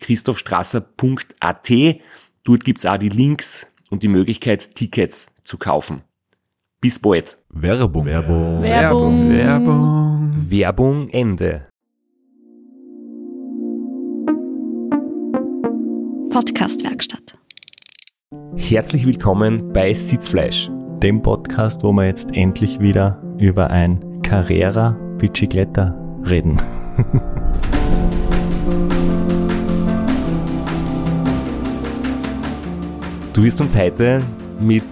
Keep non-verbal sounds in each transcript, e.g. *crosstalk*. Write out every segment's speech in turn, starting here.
www.christophstrasser.at. Dort gibt's auch die Links und die Möglichkeit, Tickets zu kaufen. Bis bald. Werbung. Werbung. Werbung. Werbung. Werbung Ende. Podcastwerkstatt. Herzlich willkommen bei Sitzfleisch. Dem Podcast, wo wir jetzt endlich wieder über ein Carrera Bicicletta reden. *laughs* Du wirst uns heute mit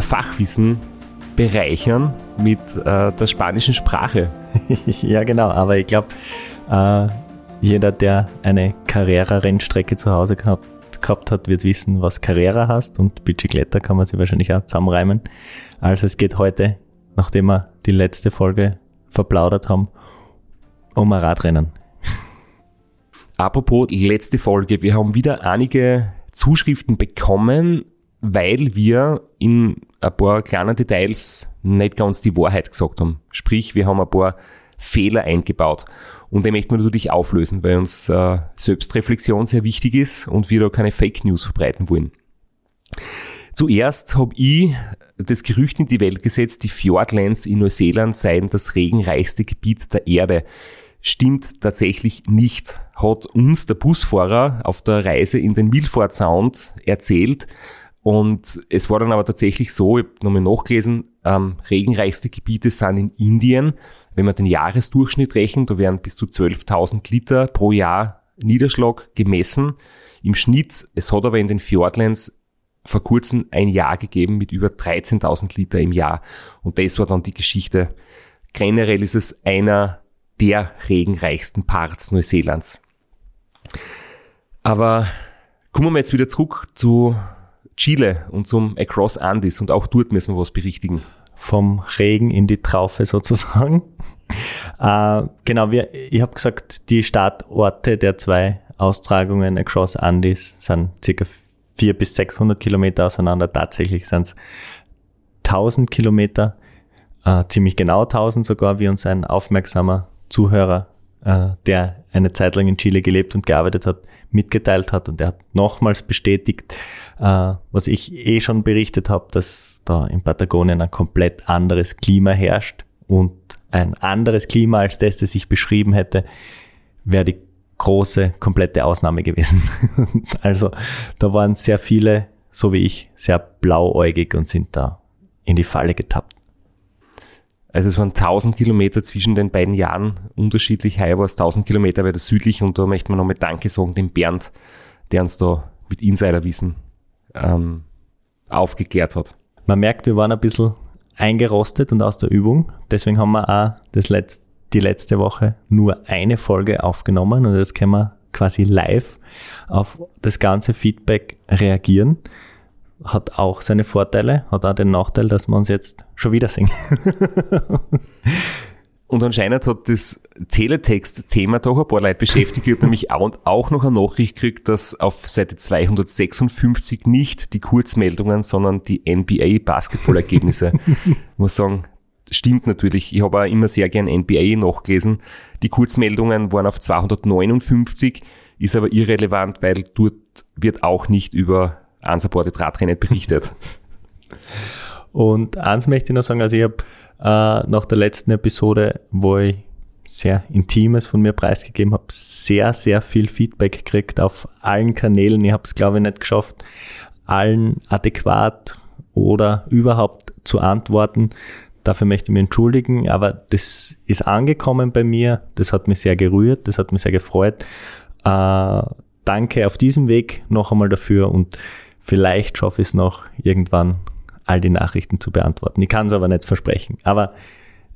Fachwissen bereichern mit äh, der spanischen Sprache. *laughs* ja, genau, aber ich glaube, äh, jeder, der eine Carrera-Rennstrecke zu Hause gehabt, gehabt hat, wird wissen, was Carrera heißt und Bicicletta kann man sich wahrscheinlich auch zusammenreimen. Also es geht heute, nachdem wir die letzte Folge verplaudert haben, um ein Radrennen. Apropos letzte Folge, wir haben wieder einige Zuschriften bekommen, weil wir in ein paar kleinen Details nicht ganz die Wahrheit gesagt haben. Sprich, wir haben ein paar Fehler eingebaut. Und den möchten wir natürlich auflösen, weil uns äh, Selbstreflexion sehr wichtig ist und wir da keine Fake News verbreiten wollen. Zuerst habe ich das Gerücht in die Welt gesetzt, die Fjordlands in Neuseeland seien das regenreichste Gebiet der Erde. Stimmt tatsächlich nicht, hat uns der Busfahrer auf der Reise in den Milford Sound erzählt. Und es war dann aber tatsächlich so, ich habe nochmal nachgelesen, ähm, regenreichste Gebiete sind in Indien. Wenn man den Jahresdurchschnitt rechnet, da werden bis zu 12.000 Liter pro Jahr Niederschlag gemessen. Im Schnitt, es hat aber in den Fjordlands vor kurzem ein Jahr gegeben mit über 13.000 Liter im Jahr. Und das war dann die Geschichte. Generell ist es einer der regenreichsten Parts Neuseelands. Aber kommen wir jetzt wieder zurück zu Chile und zum Across Andes und auch dort müssen wir was berichtigen. Vom Regen in die Traufe sozusagen. *laughs* äh, genau, wir, ich habe gesagt, die Startorte der zwei Austragungen Across Andes sind circa 400 bis 600 Kilometer auseinander. Tatsächlich sind es 1000 Kilometer, äh, ziemlich genau 1000 sogar, wie uns ein aufmerksamer Zuhörer, äh, der eine Zeit lang in Chile gelebt und gearbeitet hat, mitgeteilt hat. Und er hat nochmals bestätigt, äh, was ich eh schon berichtet habe, dass da in Patagonien ein komplett anderes Klima herrscht und ein anderes Klima als das, das ich beschrieben hätte, wäre die große, komplette Ausnahme gewesen. *laughs* also da waren sehr viele, so wie ich, sehr blauäugig und sind da in die Falle getappt. Also es waren 1000 Kilometer zwischen den beiden Jahren unterschiedlich. Heuer war es 1000 Kilometer weiter südlich und da möchte man nochmal Danke sagen dem Bernd, der uns da mit Insiderwissen ähm, aufgeklärt hat. Man merkt, wir waren ein bisschen eingerostet und aus der Übung. Deswegen haben wir auch das letzte, die letzte Woche nur eine Folge aufgenommen und jetzt können wir quasi live auf das ganze Feedback reagieren. Hat auch seine Vorteile, hat auch den Nachteil, dass wir uns jetzt schon wieder singen. *laughs* Und anscheinend hat das Teletext-Thema doch ein paar Leute beschäftigt. Ich habe nämlich auch noch eine Nachricht gekriegt, dass auf Seite 256 nicht die Kurzmeldungen, sondern die NBA-Basketballergebnisse, *laughs* muss sagen, stimmt natürlich. Ich habe auch immer sehr gern NBA nachgelesen. Die Kurzmeldungen waren auf 259, ist aber irrelevant, weil dort wird auch nicht über unsupported Radrennen berichtet. Und eins möchte ich noch sagen, also ich habe äh, nach der letzten Episode, wo ich sehr Intimes von mir preisgegeben, habe sehr, sehr viel Feedback gekriegt auf allen Kanälen. Ich habe es, glaube ich, nicht geschafft, allen adäquat oder überhaupt zu antworten. Dafür möchte ich mich entschuldigen, aber das ist angekommen bei mir. Das hat mich sehr gerührt, das hat mich sehr gefreut. Äh, danke auf diesem Weg noch einmal dafür und vielleicht schaffe ich es noch irgendwann all die Nachrichten zu beantworten. Ich kann es aber nicht versprechen. Aber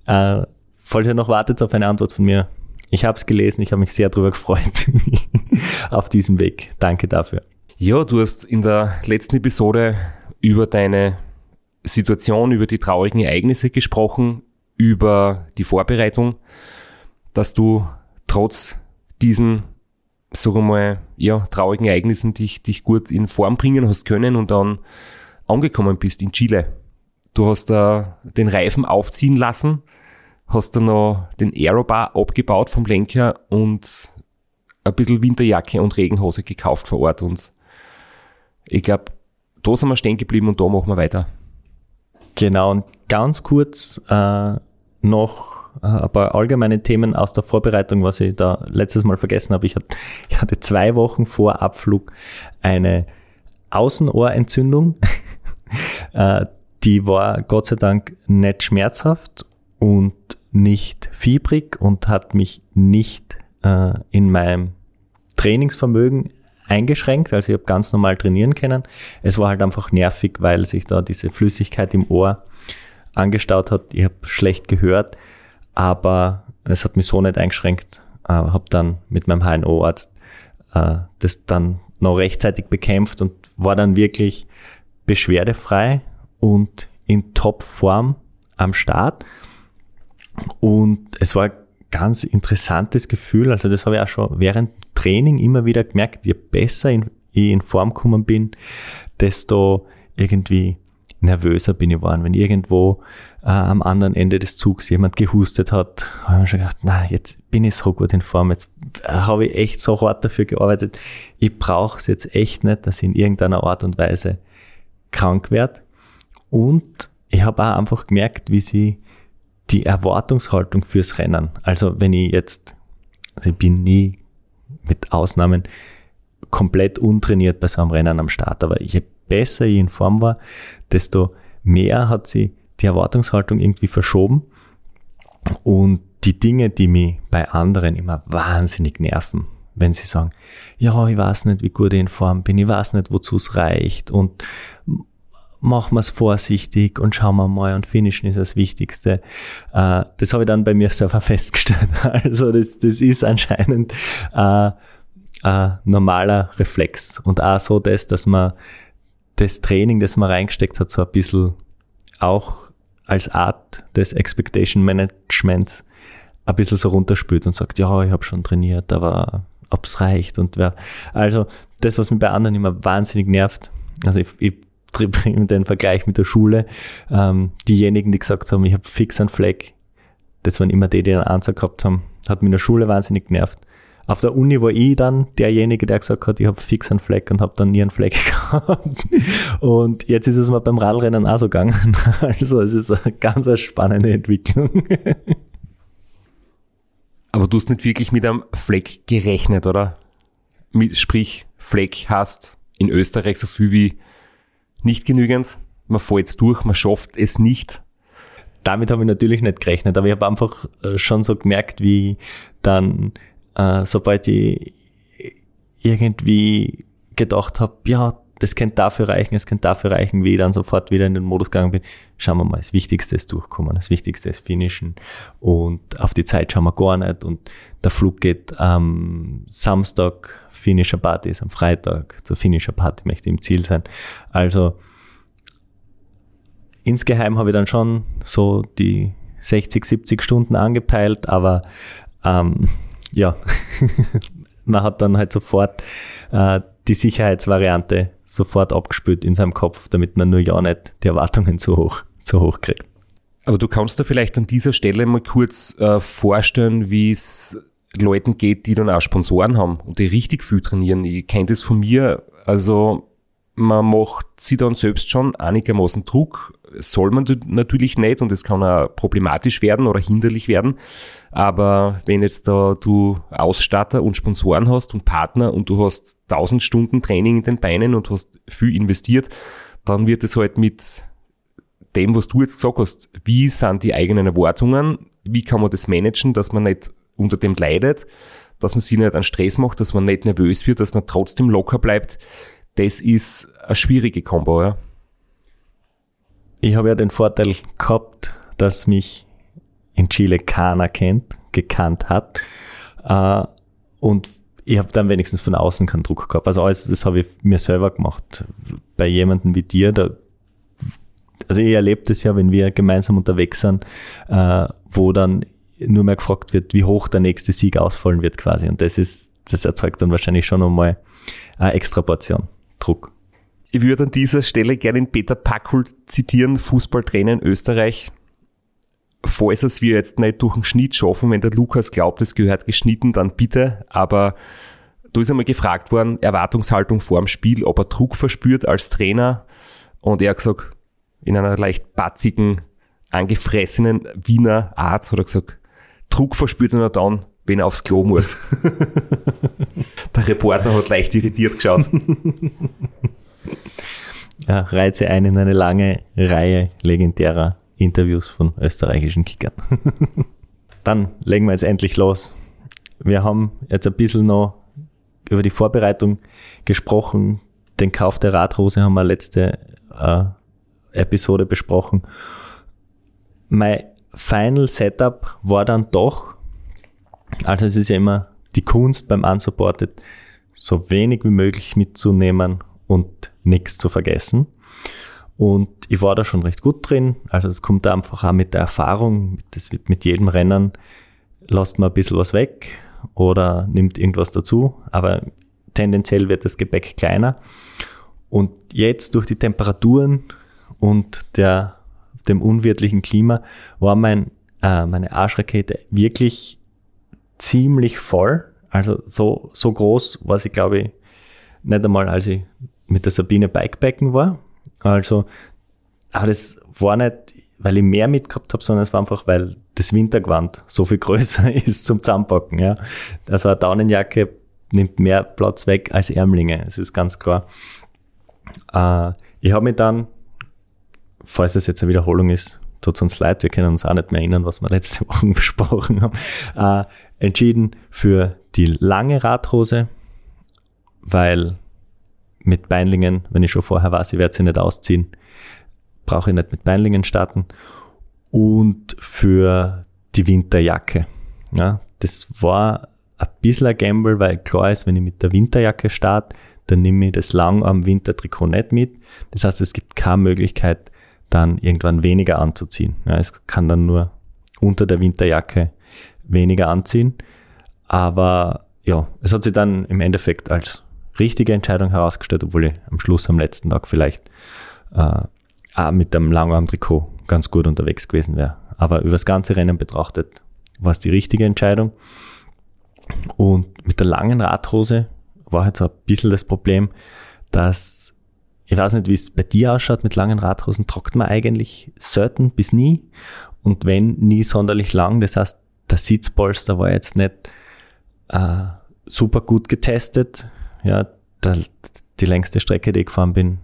äh, falls ihr noch wartet auf eine Antwort von mir, ich habe es gelesen, ich habe mich sehr darüber gefreut *laughs* auf diesem Weg. Danke dafür. Ja, du hast in der letzten Episode über deine Situation, über die traurigen Ereignisse gesprochen, über die Vorbereitung, dass du trotz diesen, sagen wir mal, ja, traurigen Ereignissen dich, dich gut in Form bringen hast können und dann angekommen bist in Chile. Du hast da den Reifen aufziehen lassen, hast dann noch den Aerobar abgebaut vom Lenker und ein bisschen Winterjacke und Regenhose gekauft vor Ort und ich glaube, da sind wir stehen geblieben und da machen wir weiter. Genau, und ganz kurz äh, noch ein paar allgemeine Themen aus der Vorbereitung, was ich da letztes Mal vergessen habe. Ich hatte, *laughs* ich hatte zwei Wochen vor Abflug eine Außenohrentzündung. *laughs* äh, die war Gott sei Dank nicht schmerzhaft und nicht fiebrig und hat mich nicht äh, in meinem Trainingsvermögen eingeschränkt, also ich habe ganz normal trainieren können. Es war halt einfach nervig, weil sich da diese Flüssigkeit im Ohr angestaut hat. Ich habe schlecht gehört, aber es hat mich so nicht eingeschränkt. Äh, habe dann mit meinem HNO-Arzt äh, das dann noch rechtzeitig bekämpft und war dann wirklich beschwerdefrei und in Topform am Start. Und es war ein ganz interessantes Gefühl. Also das habe ich auch schon während Training immer wieder gemerkt, je besser ich in Form gekommen bin, desto irgendwie nervöser bin ich geworden. Wenn irgendwo äh, am anderen Ende des Zugs jemand gehustet hat, habe ich schon gedacht, na, jetzt bin ich so gut in Form, jetzt äh, habe ich echt so hart dafür gearbeitet. Ich brauche es jetzt echt nicht, dass ich in irgendeiner Art und Weise krank werde. Und ich habe auch einfach gemerkt, wie sie die Erwartungshaltung fürs Rennen, also wenn ich jetzt, also ich bin nie mit Ausnahmen komplett untrainiert bei so einem Rennen am Start. Aber je besser ich in Form war, desto mehr hat sie die Erwartungshaltung irgendwie verschoben. Und die Dinge, die mich bei anderen immer wahnsinnig nerven, wenn sie sagen, ja, ich weiß nicht, wie gut ich in Form bin, ich weiß nicht, wozu es reicht und machen wir es vorsichtig und schauen wir mal und finishen ist das Wichtigste. Äh, das habe ich dann bei mir selber *laughs* festgestellt. Also das, das ist anscheinend äh, ein normaler Reflex und auch so das, dass man das Training, das man reingesteckt hat, so ein bisschen auch als Art des Expectation Managements ein bisschen so runterspült und sagt, ja, ich habe schon trainiert, aber ob's reicht und wer. Also das, was mich bei anderen immer wahnsinnig nervt, also ich, ich *laughs* den Vergleich mit der Schule. Ähm, diejenigen, die gesagt haben, ich habe fix einen Fleck, das waren immer die, die einen Ansatz gehabt haben, hat mich in der Schule wahnsinnig genervt. Auf der Uni war ich dann derjenige, der gesagt hat, ich habe fix einen Fleck und habe dann nie einen Fleck *laughs* gehabt. Und jetzt ist es mir beim Radrennen auch so gegangen. *laughs* Also es ist eine ganz spannende Entwicklung. *laughs* Aber du hast nicht wirklich mit einem Fleck gerechnet, oder? Mit, sprich, Fleck hast in Österreich so viel wie nicht genügend. Man fällt durch, man schafft es nicht. Damit habe ich natürlich nicht gerechnet, aber ich habe einfach äh, schon so gemerkt, wie dann, äh, sobald ich irgendwie gedacht habe, ja, das könnte dafür reichen, es könnte dafür reichen, wie ich dann sofort wieder in den Modus gegangen bin. Schauen wir mal, das Wichtigste ist durchkommen, das Wichtigste ist finishen und auf die Zeit schauen wir gar nicht und der Flug geht am Samstag, Finisher Party ist am Freitag, zur Finisher Party möchte ich im Ziel sein. Also insgeheim habe ich dann schon so die 60, 70 Stunden angepeilt, aber ähm, ja, *laughs* man hat dann halt sofort äh, die Sicherheitsvariante sofort abgespült in seinem Kopf, damit man nur ja nicht die Erwartungen zu hoch, zu hoch kriegt. Aber du kannst da vielleicht an dieser Stelle mal kurz äh, vorstellen, wie es Leuten geht, die dann auch Sponsoren haben und die richtig viel trainieren. Ich kenne das von mir. Also man macht sich dann selbst schon einigermaßen Druck, soll man natürlich nicht und es kann auch problematisch werden oder hinderlich werden. Aber wenn jetzt da du Ausstatter und Sponsoren hast und Partner und du hast 1000 Stunden Training in den Beinen und hast viel investiert, dann wird es halt mit dem, was du jetzt gesagt hast, wie sind die eigenen Erwartungen, wie kann man das managen, dass man nicht unter dem leidet, dass man sich nicht an Stress macht, dass man nicht nervös wird, dass man trotzdem locker bleibt, das ist eine schwierige Kombo, ja. Ich habe ja den Vorteil gehabt, dass mich in Chile keiner kennt, gekannt hat. Äh, und ich habe dann wenigstens von außen keinen Druck gehabt. Also alles, das habe ich mir selber gemacht. Bei jemandem wie dir, da, also ich erlebe das ja, wenn wir gemeinsam unterwegs sind, äh, wo dann nur mehr gefragt wird, wie hoch der nächste Sieg ausfallen wird quasi. Und das ist, das erzeugt dann wahrscheinlich schon nochmal eine extra Portion Druck. Ich würde an dieser Stelle gerne den Peter Packel zitieren, Fußballtrainer in Österreich. Falls es wir jetzt nicht durch den Schnitt schaffen, wenn der Lukas glaubt, es gehört geschnitten, dann bitte. Aber da ist einmal gefragt worden, Erwartungshaltung vor dem Spiel, ob er Druck verspürt als Trainer. Und er hat gesagt, in einer leicht batzigen, angefressenen Wiener Art, hat er gesagt, Druck verspürt er nur dann, wenn er aufs Klo muss. *laughs* Der Reporter hat leicht irritiert geschaut. *laughs* Ja, reize ein in eine lange Reihe legendärer Interviews von österreichischen Kickern. *laughs* Dann legen wir jetzt endlich los. Wir haben jetzt ein bisschen noch über die Vorbereitung gesprochen. Den Kauf der Radhose haben wir letzte äh, Episode besprochen. Mein Final Setup war dann doch, also es ist ja immer die Kunst beim Unsupported, so wenig wie möglich mitzunehmen und nichts zu vergessen. Und ich war da schon recht gut drin. Also es kommt einfach auch mit der Erfahrung, das wird mit jedem Rennen, lasst man ein bisschen was weg oder nimmt irgendwas dazu. Aber tendenziell wird das Gepäck kleiner. Und jetzt durch die Temperaturen und der, dem unwirtlichen Klima war mein, äh, meine Arschrakete wirklich ziemlich voll. Also so, so groß war sie, glaube ich, nicht einmal, als ich mit der Sabine Bikepacken war. Also, aber das war nicht, weil ich mehr mitgehabt habe, sondern es war einfach, weil das Wintergewand so viel *laughs* größer ist zum Zusammenpacken. Ja. Also eine Daunenjacke nimmt mehr Platz weg als Ärmlinge, das ist ganz klar. Äh, ich habe mich dann, falls das jetzt eine Wiederholung ist, tut uns leid, wir können uns auch nicht mehr erinnern, was wir letzte *laughs* Woche besprochen haben, äh, entschieden für die lange Radhose, weil mit Beinlingen, wenn ich schon vorher weiß, ich werde sie nicht ausziehen, brauche ich nicht mit Beinlingen starten. Und für die Winterjacke. Ja, das war ein bisschen ein Gamble, weil klar ist, wenn ich mit der Winterjacke starte, dann nehme ich das lang am Wintertrikot nicht mit. Das heißt, es gibt keine Möglichkeit, dann irgendwann weniger anzuziehen. Ja, es kann dann nur unter der Winterjacke weniger anziehen. Aber ja, es hat sich dann im Endeffekt als richtige Entscheidung herausgestellt, obwohl ich am Schluss am letzten Tag vielleicht äh, auch mit dem Langarm-Trikot ganz gut unterwegs gewesen wäre. Aber über das ganze Rennen betrachtet war es die richtige Entscheidung. Und mit der langen Radhose war jetzt ein bisschen das Problem, dass ich weiß nicht, wie es bei dir ausschaut, mit langen Radhosen trockt man eigentlich selten bis nie. Und wenn, nie sonderlich lang. Das heißt, der Sitzpolster war jetzt nicht äh, super gut getestet ja, der, die längste Strecke, die ich gefahren bin,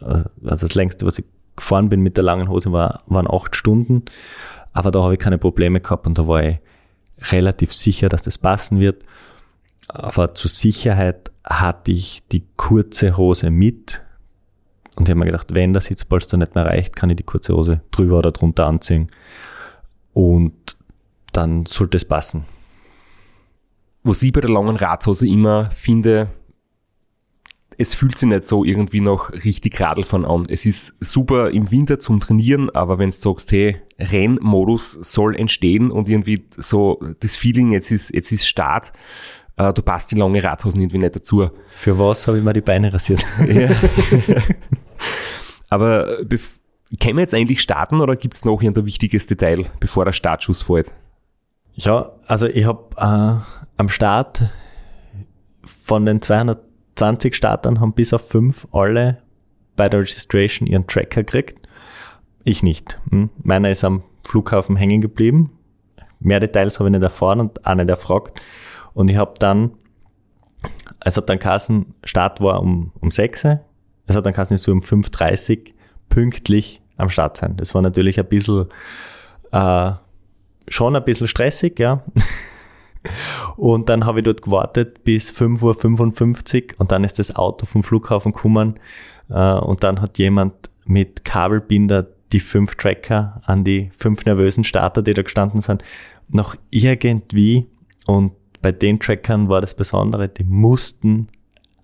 also das längste, was ich gefahren bin mit der langen Hose, war, waren acht Stunden. Aber da habe ich keine Probleme gehabt und da war ich relativ sicher, dass das passen wird. Aber zur Sicherheit hatte ich die kurze Hose mit. Und ich habe mir gedacht, wenn der Sitzpolster nicht mehr reicht, kann ich die kurze Hose drüber oder drunter anziehen. Und dann sollte es passen. Was ich bei der langen Radhose immer finde, es fühlt sich nicht so irgendwie noch richtig Radlfahren an. Es ist super im Winter zum Trainieren, aber wenn du sagst, hey, Rennmodus soll entstehen und irgendwie so das Feeling, jetzt ist, jetzt ist Start, äh, du passt die lange Radhosen irgendwie nicht dazu. Für was habe ich mir die Beine rasiert? ja. *laughs* aber können wir jetzt eigentlich starten oder gibt es noch ein wichtiges Detail, bevor der Startschuss fällt? Ja, also ich habe äh, am Start von den 200 20 Startern haben bis auf fünf alle bei der Registration ihren Tracker gekriegt. Ich nicht. Hm? Meiner ist am Flughafen hängen geblieben. Mehr Details habe ich nicht erfahren und auch nicht erfragt. Und ich habe dann, hat dann Kassen, Start war um, um 6 es hat dann Kassen so um 5.30 pünktlich am Start sein. Das war natürlich ein bisschen, äh, schon ein bisschen stressig, ja. Und dann habe ich dort gewartet bis 5.55 Uhr und dann ist das Auto vom Flughafen gekommen äh, und dann hat jemand mit Kabelbinder die fünf Tracker an die fünf nervösen Starter, die da gestanden sind, noch irgendwie und bei den Trackern war das Besondere, die mussten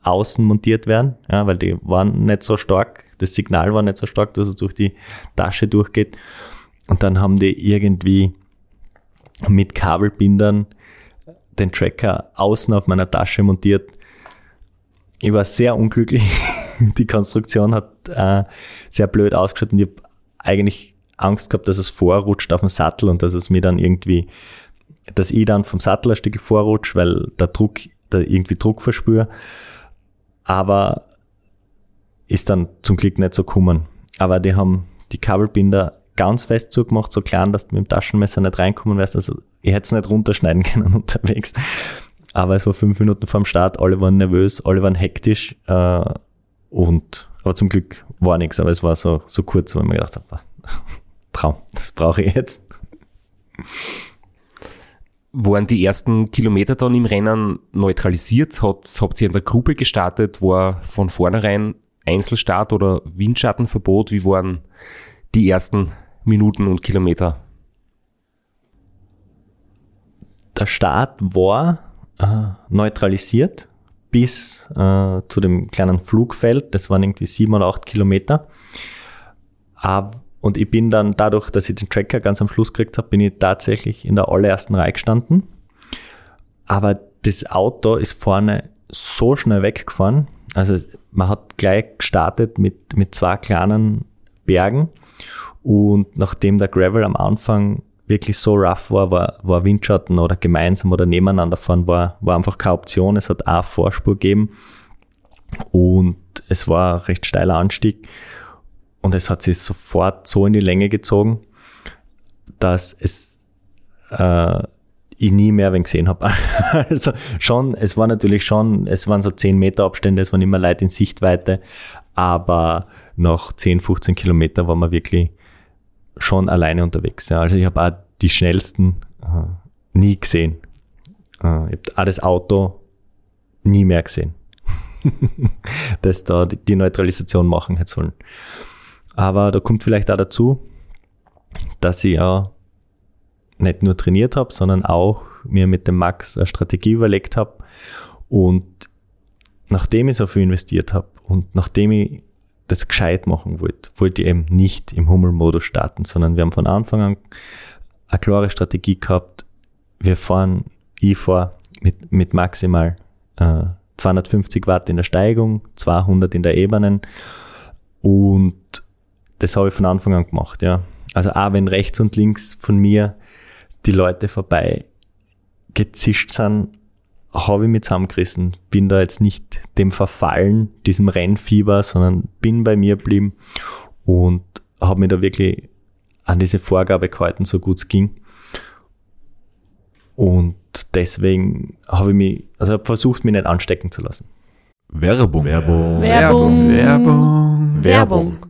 außen montiert werden, ja, weil die waren nicht so stark, das Signal war nicht so stark, dass es durch die Tasche durchgeht. Und dann haben die irgendwie mit Kabelbindern den Tracker außen auf meiner Tasche montiert. Ich war sehr unglücklich. *laughs* Die Konstruktion hat äh, sehr blöd ausgeschaut und ich habe eigentlich Angst gehabt, dass es vorrutscht auf dem Sattel und dass es mir dann irgendwie, dass ich dann vom Sattel ein Stück vorrutsche, weil der Druck, da irgendwie Druck verspüre. Aber ist dann zum Glück nicht so gekommen. Aber die haben die Kabelbinder ganz fest zugemacht, so klein, dass du mit dem Taschenmesser nicht reinkommen wirst. Also ich hätte es nicht runterschneiden *laughs* können unterwegs. Aber es war fünf Minuten vorm Start, alle waren nervös, alle waren hektisch äh, und aber zum Glück war nichts, aber es war so, so kurz, ich mir gedacht habe, *laughs* Traum, das brauche ich jetzt. Waren die ersten Kilometer dann im Rennen neutralisiert? Hat, habt ihr in der Gruppe gestartet? War von vornherein Einzelstart oder Windschattenverbot? Wie waren die ersten Minuten und Kilometer? Der Start war äh, neutralisiert bis äh, zu dem kleinen Flugfeld. Das waren irgendwie sieben oder acht Kilometer. Aber, und ich bin dann dadurch, dass ich den Tracker ganz am Schluss gekriegt habe, bin ich tatsächlich in der allerersten Reihe gestanden. Aber das Auto ist vorne so schnell weggefahren. Also man hat gleich gestartet mit, mit zwei kleinen Bergen. Und nachdem der Gravel am Anfang wirklich so rough war, war, war Windschatten oder gemeinsam oder nebeneinander fahren, war, war einfach keine Option. Es hat auch Vorspur gegeben und es war ein recht steiler Anstieg und es hat sich sofort so in die Länge gezogen, dass es äh, ich nie mehr wen gesehen habe. *laughs* also schon, es war natürlich schon, es waren so 10 Meter Abstände, es waren immer Leute in Sichtweite, aber nach 10, 15 Kilometer war man wirklich schon alleine unterwegs. Ja. Also ich habe auch die schnellsten äh, nie gesehen. Äh, ich habe auch das Auto nie mehr gesehen. *laughs* dass da die Neutralisation machen hätte sollen. Aber da kommt vielleicht auch dazu, dass ich ja nicht nur trainiert habe, sondern auch mir mit dem Max eine Strategie überlegt habe. Und nachdem ich so viel investiert habe und nachdem ich das gescheit machen wollte, wollte ich eben nicht im Hummelmodus starten, sondern wir haben von Anfang an eine klare Strategie gehabt. Wir fahren, ich fahre mit, mit maximal äh, 250 Watt in der Steigung, 200 in der Ebenen und das habe ich von Anfang an gemacht, ja. Also auch wenn rechts und links von mir die Leute vorbei gezischt sind, habe ich mich zusammengerissen, bin da jetzt nicht dem verfallen, diesem Rennfieber, sondern bin bei mir geblieben und habe mich da wirklich an diese Vorgabe gehalten, so gut es ging. Und deswegen habe ich mich, also habe versucht, mich nicht anstecken zu lassen. Werbung. Werbung. Werbung. Werbung. Werbung.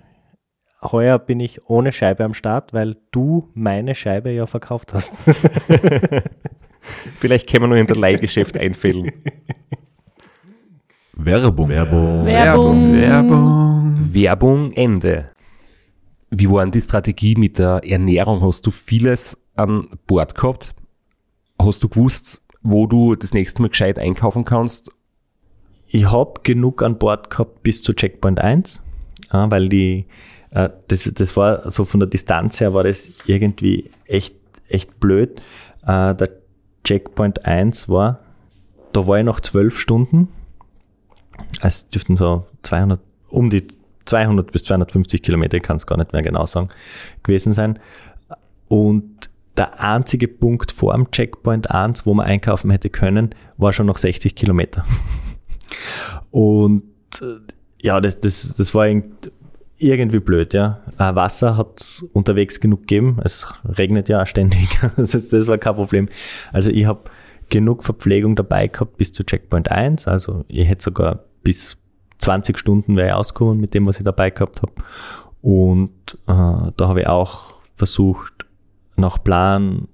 Heuer bin ich ohne Scheibe am Start, weil du meine Scheibe ja verkauft hast. *laughs* Vielleicht können wir nur in der Leihgeschäft einfällen. Werbung. Werbung. Werbung. Werbung. Werbung Ende. Wie war denn die Strategie mit der Ernährung? Hast du vieles an Bord gehabt? Hast du gewusst, wo du das nächste Mal gescheit einkaufen kannst? Ich habe genug an Bord gehabt bis zu Checkpoint 1, äh, weil die, äh, das, das war so von der Distanz her war das irgendwie echt, echt blöd. Äh, der Checkpoint 1 war, da war ich noch zwölf Stunden. Es dürften so 200, um die 200 bis 250 Kilometer, ich kann es gar nicht mehr genau sagen, gewesen sein. Und der einzige Punkt vor dem Checkpoint 1, wo man einkaufen hätte können, war schon noch 60 Kilometer. *laughs* Und äh, ja, das, das, das war irgend- irgendwie blöd, ja. Äh, Wasser hat es unterwegs genug gegeben. Es regnet ja auch ständig. *laughs* Das, das war kein Problem. Also ich habe genug Verpflegung dabei gehabt bis zu Checkpoint 1. Also ich hätte sogar bis 20 Stunden wäre ich ausgekommen mit dem, was ich dabei gehabt habe. Und äh, da habe ich auch versucht, nach Plan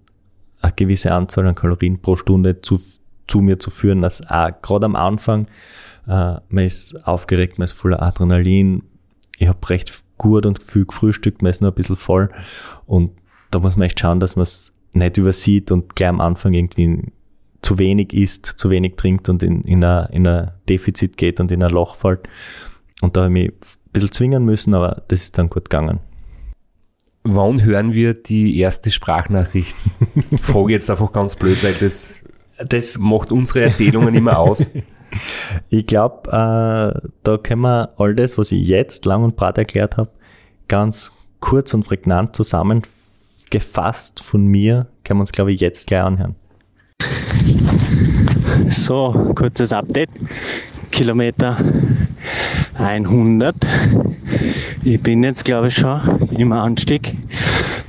eine gewisse Anzahl an Kalorien pro Stunde zu, zu mir zu führen, dass auch gerade am Anfang äh, man ist aufgeregt, man ist voller Adrenalin. Ich habe recht gut und viel gefrühstückt, man ist nur ein bisschen voll. Und da muss man echt schauen, dass man es nicht übersieht und gleich am Anfang irgendwie zu wenig isst, zu wenig trinkt und in, in, ein, in ein Defizit geht und in ein Loch fällt. Und da habe ich mich ein bisschen zwingen müssen, aber das ist dann gut gegangen. Wann hören wir die erste Sprachnachricht? Ich *laughs* frage jetzt einfach ganz blöd, weil das Das macht unsere Erzählungen immer aus. *laughs* Ich glaube, äh, da können wir all das, was ich jetzt lang und breit erklärt habe, ganz kurz und prägnant zusammengefasst von mir, können wir uns, glaube ich, jetzt gleich anhören. So, kurzes Update. Kilometer 100. Ich bin jetzt, glaube ich, schon im Anstieg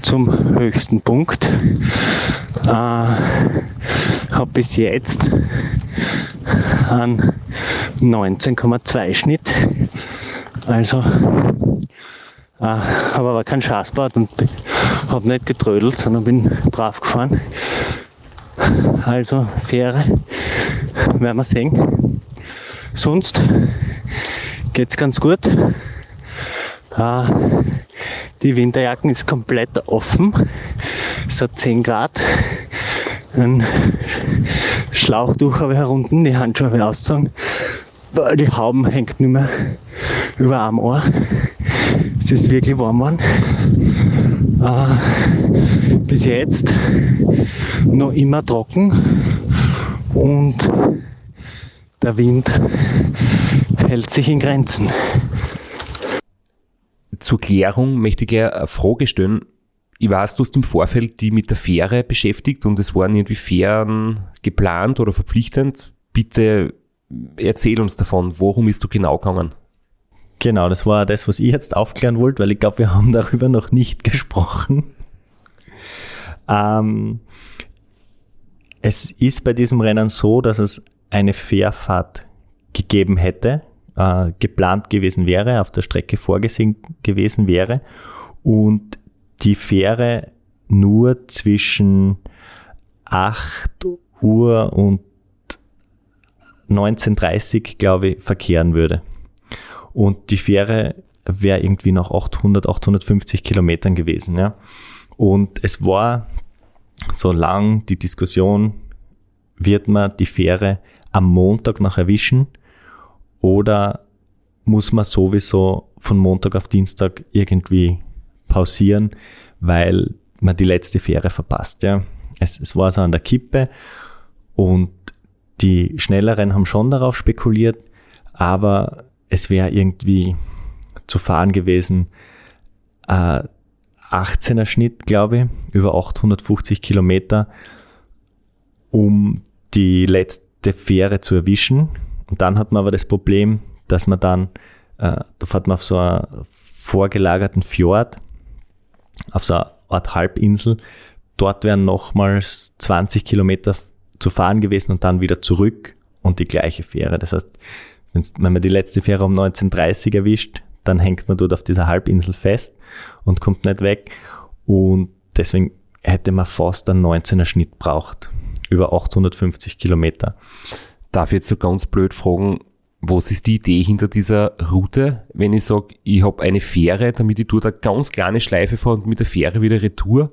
zum höchsten Punkt. Äh, habe bis jetzt an 19,2 Schnitt. Also äh, habe aber keinen Schaß gebaut und habe nicht getrödelt, sondern bin brav gefahren. Also Fähre, werden wir sehen. Sonst geht's ganz gut. Äh, die Winterjacken ist komplett offen. Es hat 10 Grad. Ein Schlauchtuch habe ich herunten, die Handschuhe habe ich ausgezogen. Die Hauben hängt nicht mehr über am Ohr. Es ist wirklich warm geworden. Äh, bis jetzt noch immer trocken und der Wind hält sich in Grenzen. Zur Klärung möchte ich gleich eine Frage stellen. Ich weiß, du hast im Vorfeld die mit der Fähre beschäftigt und es waren irgendwie Fähren geplant oder verpflichtend. Bitte erzähl uns davon, worum ist du genau gegangen? Genau, das war das, was ich jetzt aufklären wollte, weil ich glaube, wir haben darüber noch nicht *laughs* gesprochen. Ähm, es ist bei diesem Rennen so, dass es eine Fährfahrt gegeben hätte, äh, geplant gewesen wäre, auf der Strecke vorgesehen gewesen wäre und die Fähre nur zwischen 8 Uhr und 19.30 glaube ich, verkehren würde. Und die Fähre wäre irgendwie nach 800, 850 Kilometern gewesen. Ja. Und es war so lang die Diskussion, wird man die Fähre am Montag noch erwischen oder muss man sowieso von Montag auf Dienstag irgendwie pausieren, weil man die letzte Fähre verpasst. Ja. Es, es war so an der Kippe und die Schnelleren haben schon darauf spekuliert, aber es wäre irgendwie zu fahren gewesen. Äh, 18er Schnitt, glaube ich, über 850 Kilometer, um die letzte Fähre zu erwischen. Und dann hat man aber das Problem, dass man dann, äh, da fährt man auf so einer vorgelagerten Fjord, auf so einer Art Halbinsel. Dort wären nochmals 20 Kilometer zu fahren gewesen und dann wieder zurück und die gleiche Fähre. Das heißt, wenn man die letzte Fähre um 1930 erwischt, dann hängt man dort auf dieser Halbinsel fest und kommt nicht weg. Und deswegen hätte man fast einen 19er Schnitt braucht. Über 850 Kilometer. Darf ich jetzt so ganz blöd fragen, was ist die Idee hinter dieser Route, wenn ich sage, ich habe eine Fähre, damit ich dort eine ganz kleine Schleife fahre und mit der Fähre wieder retour?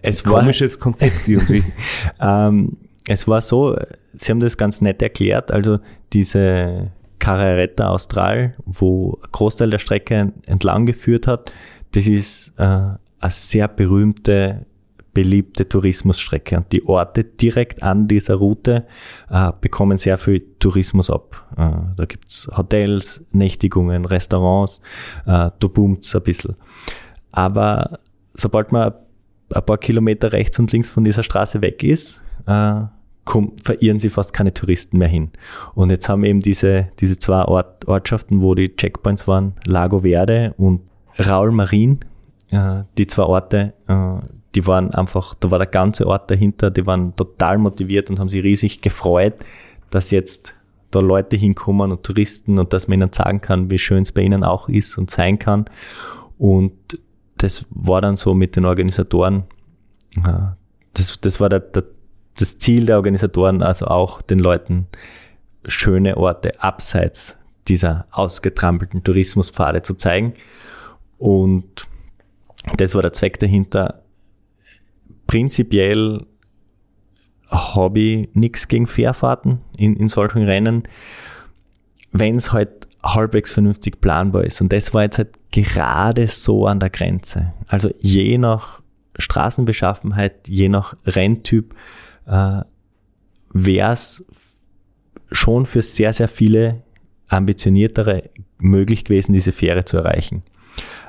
Es Ein komisches Konzept irgendwie. *laughs* ähm, es war so, Sie haben das ganz nett erklärt, also diese Carreretta Austral, wo ein Großteil der Strecke entlang geführt hat, das ist äh, eine sehr berühmte, beliebte Tourismusstrecke. Und die Orte direkt an dieser Route äh, bekommen sehr viel Tourismus ab. Äh, da gibt's Hotels, Nächtigungen, Restaurants, äh, da boomt's ein bisschen. Aber sobald man ein paar Kilometer rechts und links von dieser Straße weg ist, äh, komm, verirren sie fast keine Touristen mehr hin. Und jetzt haben wir eben diese, diese zwei Ort, Ortschaften, wo die Checkpoints waren, Lago Verde und Raul Marin. Äh, die zwei Orte, äh, die waren einfach, da war der ganze Ort dahinter, die waren total motiviert und haben sich riesig gefreut, dass jetzt da Leute hinkommen und Touristen und dass man ihnen sagen kann, wie schön es bei ihnen auch ist und sein kann. Und das war dann so mit den Organisatoren, äh, das, das war der, der, das Ziel der Organisatoren, also auch den Leuten schöne Orte abseits dieser ausgetrampelten Tourismuspfade zu zeigen. Und das war der Zweck dahinter. Prinzipiell habe ich nichts gegen Fährfahrten in, in solchen Rennen, wenn es halt halbwegs vernünftig planbar ist. Und das war jetzt halt gerade so an der Grenze. Also je nach Straßenbeschaffenheit, je nach Renntyp, äh, wäre es schon für sehr, sehr viele ambitioniertere möglich gewesen, diese Fähre zu erreichen.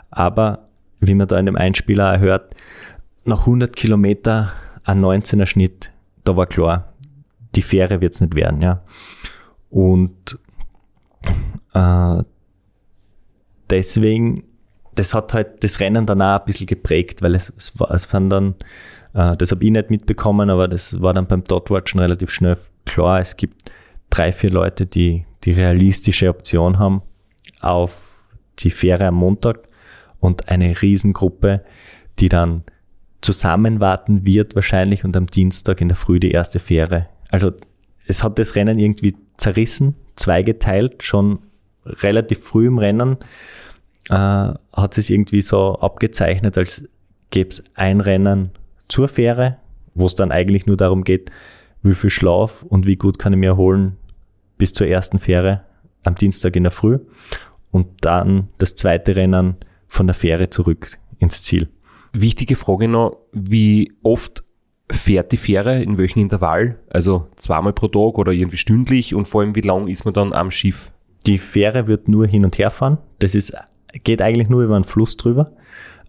Aber wie man da in dem Einspieler hört, nach 100 Kilometer ein 19er Schnitt, da war klar, die Fähre wird es nicht werden. Ja. Und äh, deswegen, das hat halt das Rennen danach ein bisschen geprägt, weil es, es war, es waren dann äh, das habe ich nicht mitbekommen, aber das war dann beim Dotwatchen relativ schnell klar. Es gibt drei, vier Leute, die die realistische Option haben auf die Fähre am Montag und eine Riesengruppe, die dann zusammen warten wird wahrscheinlich und am Dienstag in der Früh die erste Fähre. Also es hat das Rennen irgendwie zerrissen, zweigeteilt, schon relativ früh im Rennen äh, hat es irgendwie so abgezeichnet, als gäbe es ein Rennen zur Fähre, wo es dann eigentlich nur darum geht, wie viel Schlaf und wie gut kann ich mir erholen bis zur ersten Fähre am Dienstag in der Früh und dann das zweite Rennen von der Fähre zurück ins Ziel. Wichtige Frage noch, wie oft fährt die Fähre, in welchem Intervall? Also zweimal pro Tag oder irgendwie stündlich und vor allem wie lang ist man dann am Schiff? Die Fähre wird nur hin und her fahren. Das ist, geht eigentlich nur über einen Fluss drüber.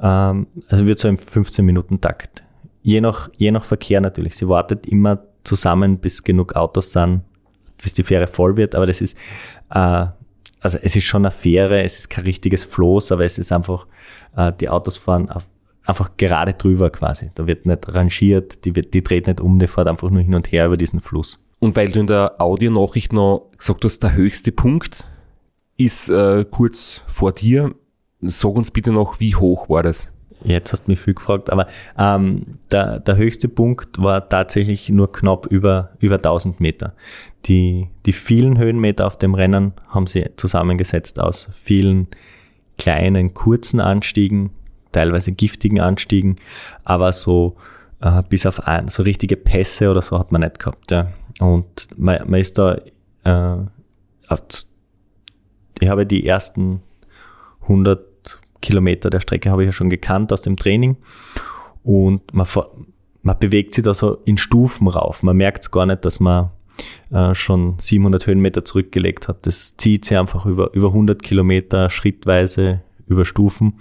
Ähm, also wird so im 15-Minuten-Takt. Je nach, je nach Verkehr natürlich. Sie wartet immer zusammen, bis genug Autos sind, bis die Fähre voll wird. Aber das ist, äh, also es ist schon eine Fähre, es ist kein richtiges Floß, aber es ist einfach, äh, die Autos fahren auf, einfach gerade drüber quasi. Da wird nicht rangiert, die, wird, die dreht nicht um, die fährt einfach nur hin und her über diesen Fluss. Und weil du in der Audionachricht noch gesagt hast, der höchste Punkt ist äh, kurz vor dir, sag uns bitte noch, wie hoch war das? Jetzt hast du mich viel gefragt, aber ähm, der, der höchste Punkt war tatsächlich nur knapp über, über 1000 Meter. Die, die vielen Höhenmeter auf dem Rennen haben sie zusammengesetzt aus vielen kleinen, kurzen Anstiegen, teilweise giftigen Anstiegen, aber so äh, bis auf ein, so richtige Pässe oder so hat man nicht gehabt. Ja. Und man, man ist da, äh, ich habe die ersten 100 Kilometer der Strecke habe ich ja schon gekannt aus dem Training und man, man bewegt sich da so in Stufen rauf. Man merkt gar nicht, dass man äh, schon 700 Höhenmeter zurückgelegt hat. Das zieht sich einfach über, über 100 Kilometer schrittweise über Stufen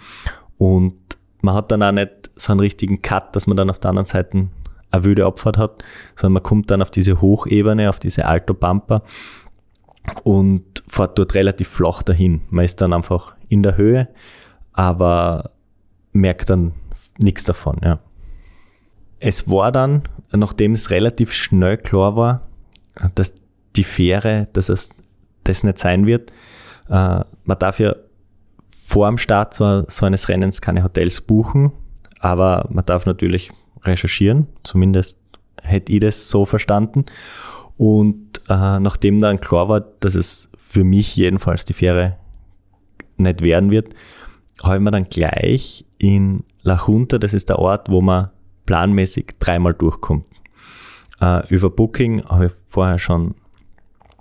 und man hat dann auch nicht so einen richtigen Cut, dass man dann auf der anderen Seite eine wilde Abfahrt hat, sondern man kommt dann auf diese Hochebene, auf diese Alto Pampa und fährt dort relativ flach dahin. Man ist dann einfach in der Höhe, aber merkt dann nichts davon, ja. Es war dann, nachdem es relativ schnell klar war, dass die Fähre, dass es das nicht sein wird, äh, man darf ja vor dem Start so, so eines Rennens keine Hotels buchen, aber man darf natürlich recherchieren, zumindest hätte ich das so verstanden. Und äh, nachdem dann klar war, dass es für mich jedenfalls die Fähre nicht werden wird, habe ich mir dann gleich in La Junta, das ist der Ort, wo man planmäßig dreimal durchkommt. Äh, über Booking habe ich vorher schon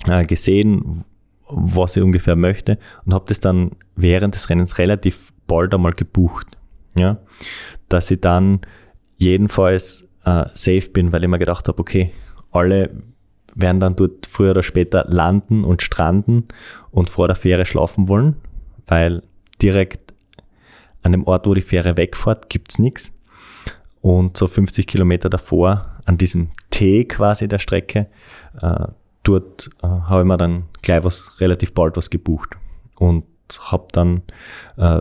äh, gesehen, was ich ungefähr möchte und habe das dann während des Rennens relativ bald einmal gebucht. Ja? Dass ich dann jedenfalls äh, safe bin, weil ich mir gedacht habe, okay, alle werden dann dort früher oder später landen und stranden und vor der Fähre schlafen wollen, weil direkt an dem Ort, wo die Fähre wegfährt, gibt's nichts. Und so 50 Kilometer davor, an diesem T quasi der Strecke, äh, dort äh, habe ich mir dann gleich was relativ bald was gebucht und habe dann äh,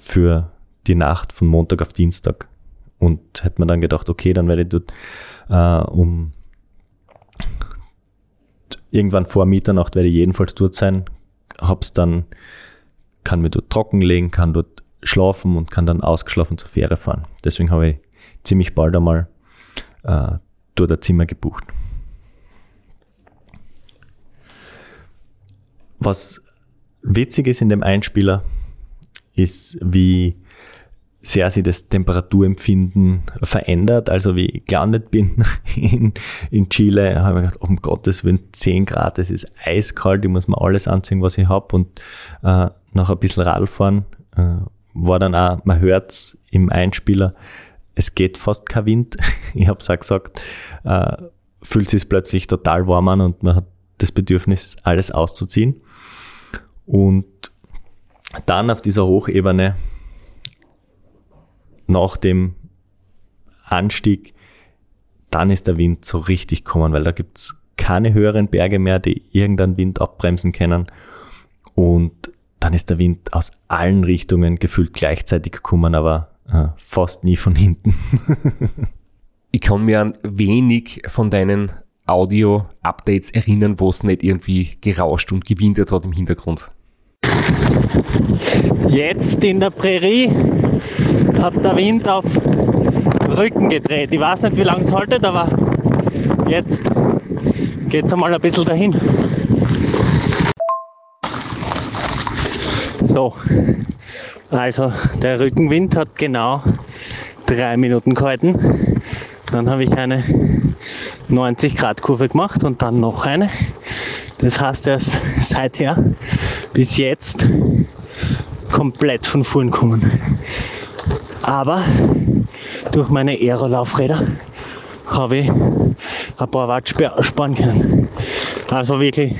für die Nacht von Montag auf Dienstag und hätte mir dann gedacht, okay, dann werde ich dort äh, um irgendwann vor Mitternacht werde ich jedenfalls dort sein, hab's dann, kann mir dort trockenlegen, kann dort schlafen und kann dann ausgeschlafen zur Fähre fahren. Deswegen habe ich ziemlich bald einmal äh, dort ein Zimmer gebucht. Was witzig ist in dem Einspieler, ist, wie sehr sich das Temperaturempfinden verändert. Also wie ich gelandet bin *laughs* in, in Chile, habe ich gedacht, um Gottes Willen, 10 Grad, es ist eiskalt, ich muss mir alles anziehen, was ich habe und äh, noch ein bisschen Radfahren äh, war dann auch, man hört's im Einspieler, es geht fast kein Wind. *laughs* Ich habe es auch gesagt, äh, fühlt sich plötzlich total warm an und man hat das Bedürfnis, alles auszuziehen. Und dann auf dieser Hochebene, nach dem Anstieg, dann ist der Wind so richtig kommen, weil da gibt's keine höheren Berge mehr, die irgendeinen Wind abbremsen können. Und dann ist der Wind aus allen Richtungen gefühlt gleichzeitig gekommen, aber äh, fast nie von hinten. *laughs* ich kann mir an wenig von deinen Audio-Updates erinnern, wo es nicht irgendwie gerauscht und gewindet hat im Hintergrund. Jetzt in der Prärie hat der Wind auf Rücken gedreht. Ich weiß nicht, wie lange es haltet, aber jetzt geht es einmal ein bisschen dahin. So, also der Rückenwind hat genau drei Minuten gehalten. Dann habe ich eine 90 Grad Kurve gemacht und dann noch eine. Das heißt, er ist seither bis jetzt komplett von vorn kommen. Aber durch meine Aerolaufräder habe ich ein paar Watt spa- sparen können. Also wirklich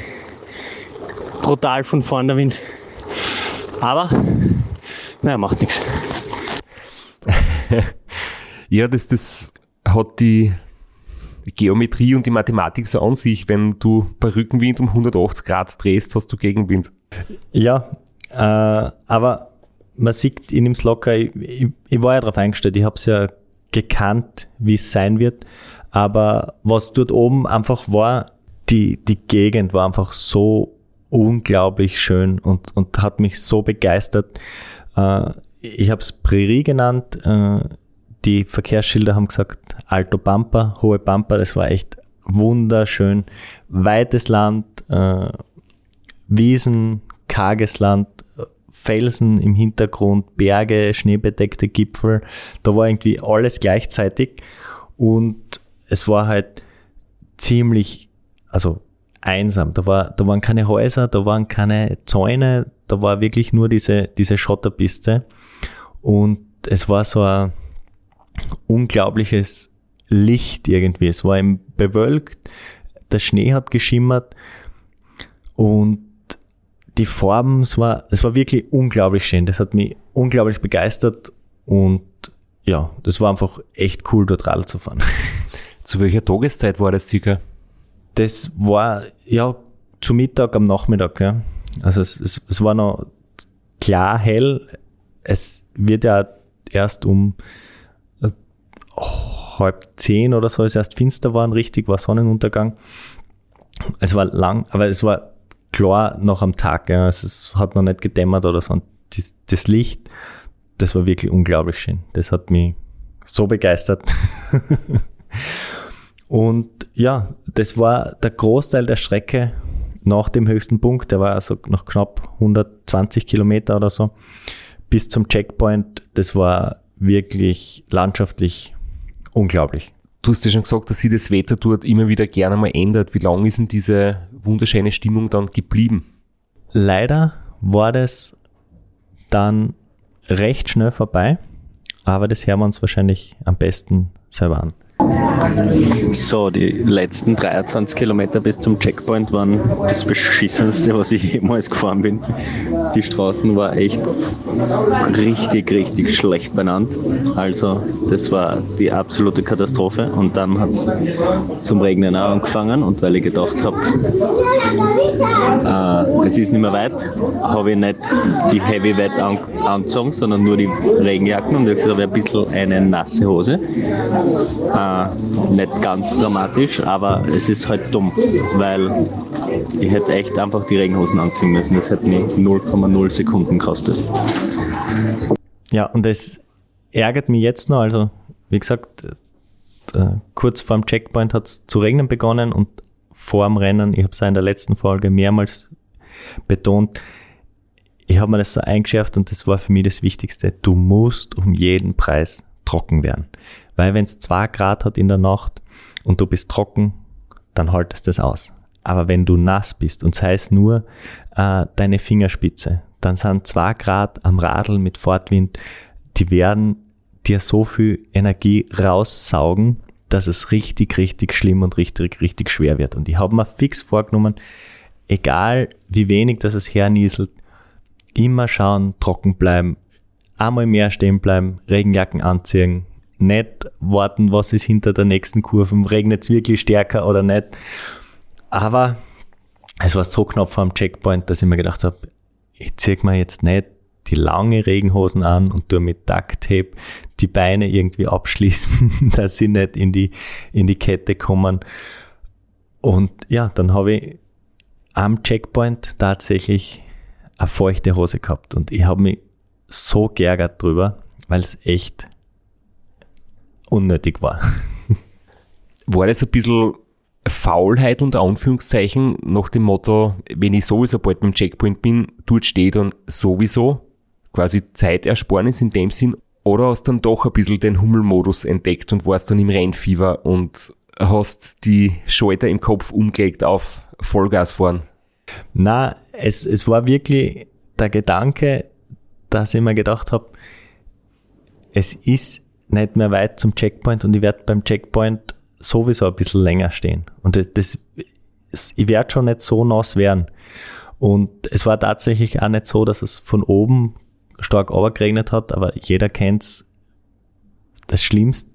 brutal von vorn der Wind. Aber, naja, macht nichts. *laughs* Ja, das, das hat die Geometrie und die Mathematik so an sich. Wenn du bei Rückenwind um 180 Grad drehst, hast du Gegenwind. Ja, äh, aber man sieht in dem Slocker, ich, ich, ich war ja darauf eingestellt, ich habe es ja gekannt, wie es sein wird, aber was dort oben einfach war, die, die Gegend war einfach so unglaublich schön und, und hat mich so begeistert. Äh, ich habe es Prärie genannt, äh, die Verkehrsschilder haben gesagt, Alto Pampa, hohe Pampa, das war echt wunderschön. Weites Land, äh, Wiesen, karges Land, Felsen im Hintergrund, Berge, schneebedeckte Gipfel. Da war irgendwie alles gleichzeitig und es war halt ziemlich, also einsam. Da, war, da waren keine Häuser, da waren keine Zäune, da war wirklich nur diese, diese Schotterpiste und es war so ein unglaubliches Licht irgendwie. Es war eben bewölkt, der Schnee hat geschimmert und die Farben, es war, es war wirklich unglaublich schön. Das hat mich unglaublich begeistert und ja, das war einfach echt cool, dort Radl zu fahren. *laughs* Zu welcher Tageszeit war das circa? Das war ja zu Mittag am Nachmittag, ja. Also es, es, es war noch klar hell. Es wird ja erst um halb zehn oder so, ist erst finster waren, richtig, war Sonnenuntergang. Es war lang, aber es war klar noch am Tag, ja. Es, es hat noch nicht gedämmert oder so. Und das Licht, das war wirklich unglaublich schön. Das hat mich so begeistert. *laughs* Und ja, das war der Großteil der Strecke nach dem höchsten Punkt, der war also noch knapp 120 Kilometer oder so, bis zum Checkpoint. Das war wirklich landschaftlich unglaublich. Du hast ja schon gesagt, dass sich das Wetter dort immer wieder gerne mal ändert. Wie lange ist denn diese wunderschöne Stimmung dann geblieben? Leider war das dann recht schnell vorbei, aber das hören wir uns wahrscheinlich am besten selber an. So, die letzten 23 Kilometer bis zum Checkpoint waren das beschissenste, was ich jemals gefahren bin. Die Straßen war echt richtig, richtig schlecht benannt. Also, das war die absolute Katastrophe. Und dann hat es zum Regnen auch angefangen. Und weil ich gedacht habe, äh, es ist nicht mehr weit, habe ich nicht die Heavy Wet an angezogen, sondern nur die Regenjacken. Und jetzt habe ich ein bisschen eine nasse Hose. Äh, nicht ganz dramatisch, aber es ist halt dumm, weil ich hätte echt einfach die Regenhosen anziehen müssen. Das hätte mich 0,0 Sekunden gekostet. Ja, und es ärgert mich jetzt noch. Also, wie gesagt, äh, kurz vor dem Checkpoint hat es zu regnen begonnen und vor dem Rennen, ich habe es in der letzten Folge mehrmals betont, ich habe mir das so eingeschärft und das war für mich das Wichtigste. Du musst um jeden Preis trocken werden. Weil wenn es zwei Grad hat in der Nacht und du bist trocken, dann haltest das aus. Aber wenn du nass bist und sei es nur äh, deine Fingerspitze, dann sind zwei Grad am Radl mit Fortwind, die werden dir so viel Energie raussaugen, dass es richtig, richtig schlimm und richtig, richtig schwer wird. Und ich habe mir fix vorgenommen, egal wie wenig das es hernieselt, immer schauen, trocken bleiben, einmal mehr stehen bleiben, Regenjacken anziehen, nicht warten, was ist hinter der nächsten Kurve, regnet es wirklich stärker oder nicht. Aber es war so knapp vor dem Checkpoint, dass ich mir gedacht habe, ich ziehe mir jetzt nicht die lange Regenhosen an und tue mit Duct Tape die Beine irgendwie abschließen, *laughs* dass sie nicht in die, in die Kette kommen. Und ja, dann habe ich am Checkpoint tatsächlich eine feuchte Hose gehabt und ich habe mich so geärgert drüber, weil es echt unnötig war. *laughs* War das ein bisschen Faulheit unter Anführungszeichen nach dem Motto, wenn ich sowieso bald beim Checkpoint bin, dort stehe dann sowieso quasi Zeitersparnis in dem Sinn oder hast dann doch ein bisschen den Hummelmodus entdeckt und warst dann im Rennfieber und hast die Schalter im Kopf umgelegt auf Vollgas fahren? Na, es, es war wirklich der Gedanke, dass ich mir gedacht habe, es ist nicht mehr weit zum Checkpoint und ich werde beim Checkpoint sowieso ein bisschen länger stehen. Und das, das ich werde schon nicht so nass werden. Und es war tatsächlich auch nicht so, dass es von oben stark geregnet hat, aber jeder kennt's. Das Schlimmste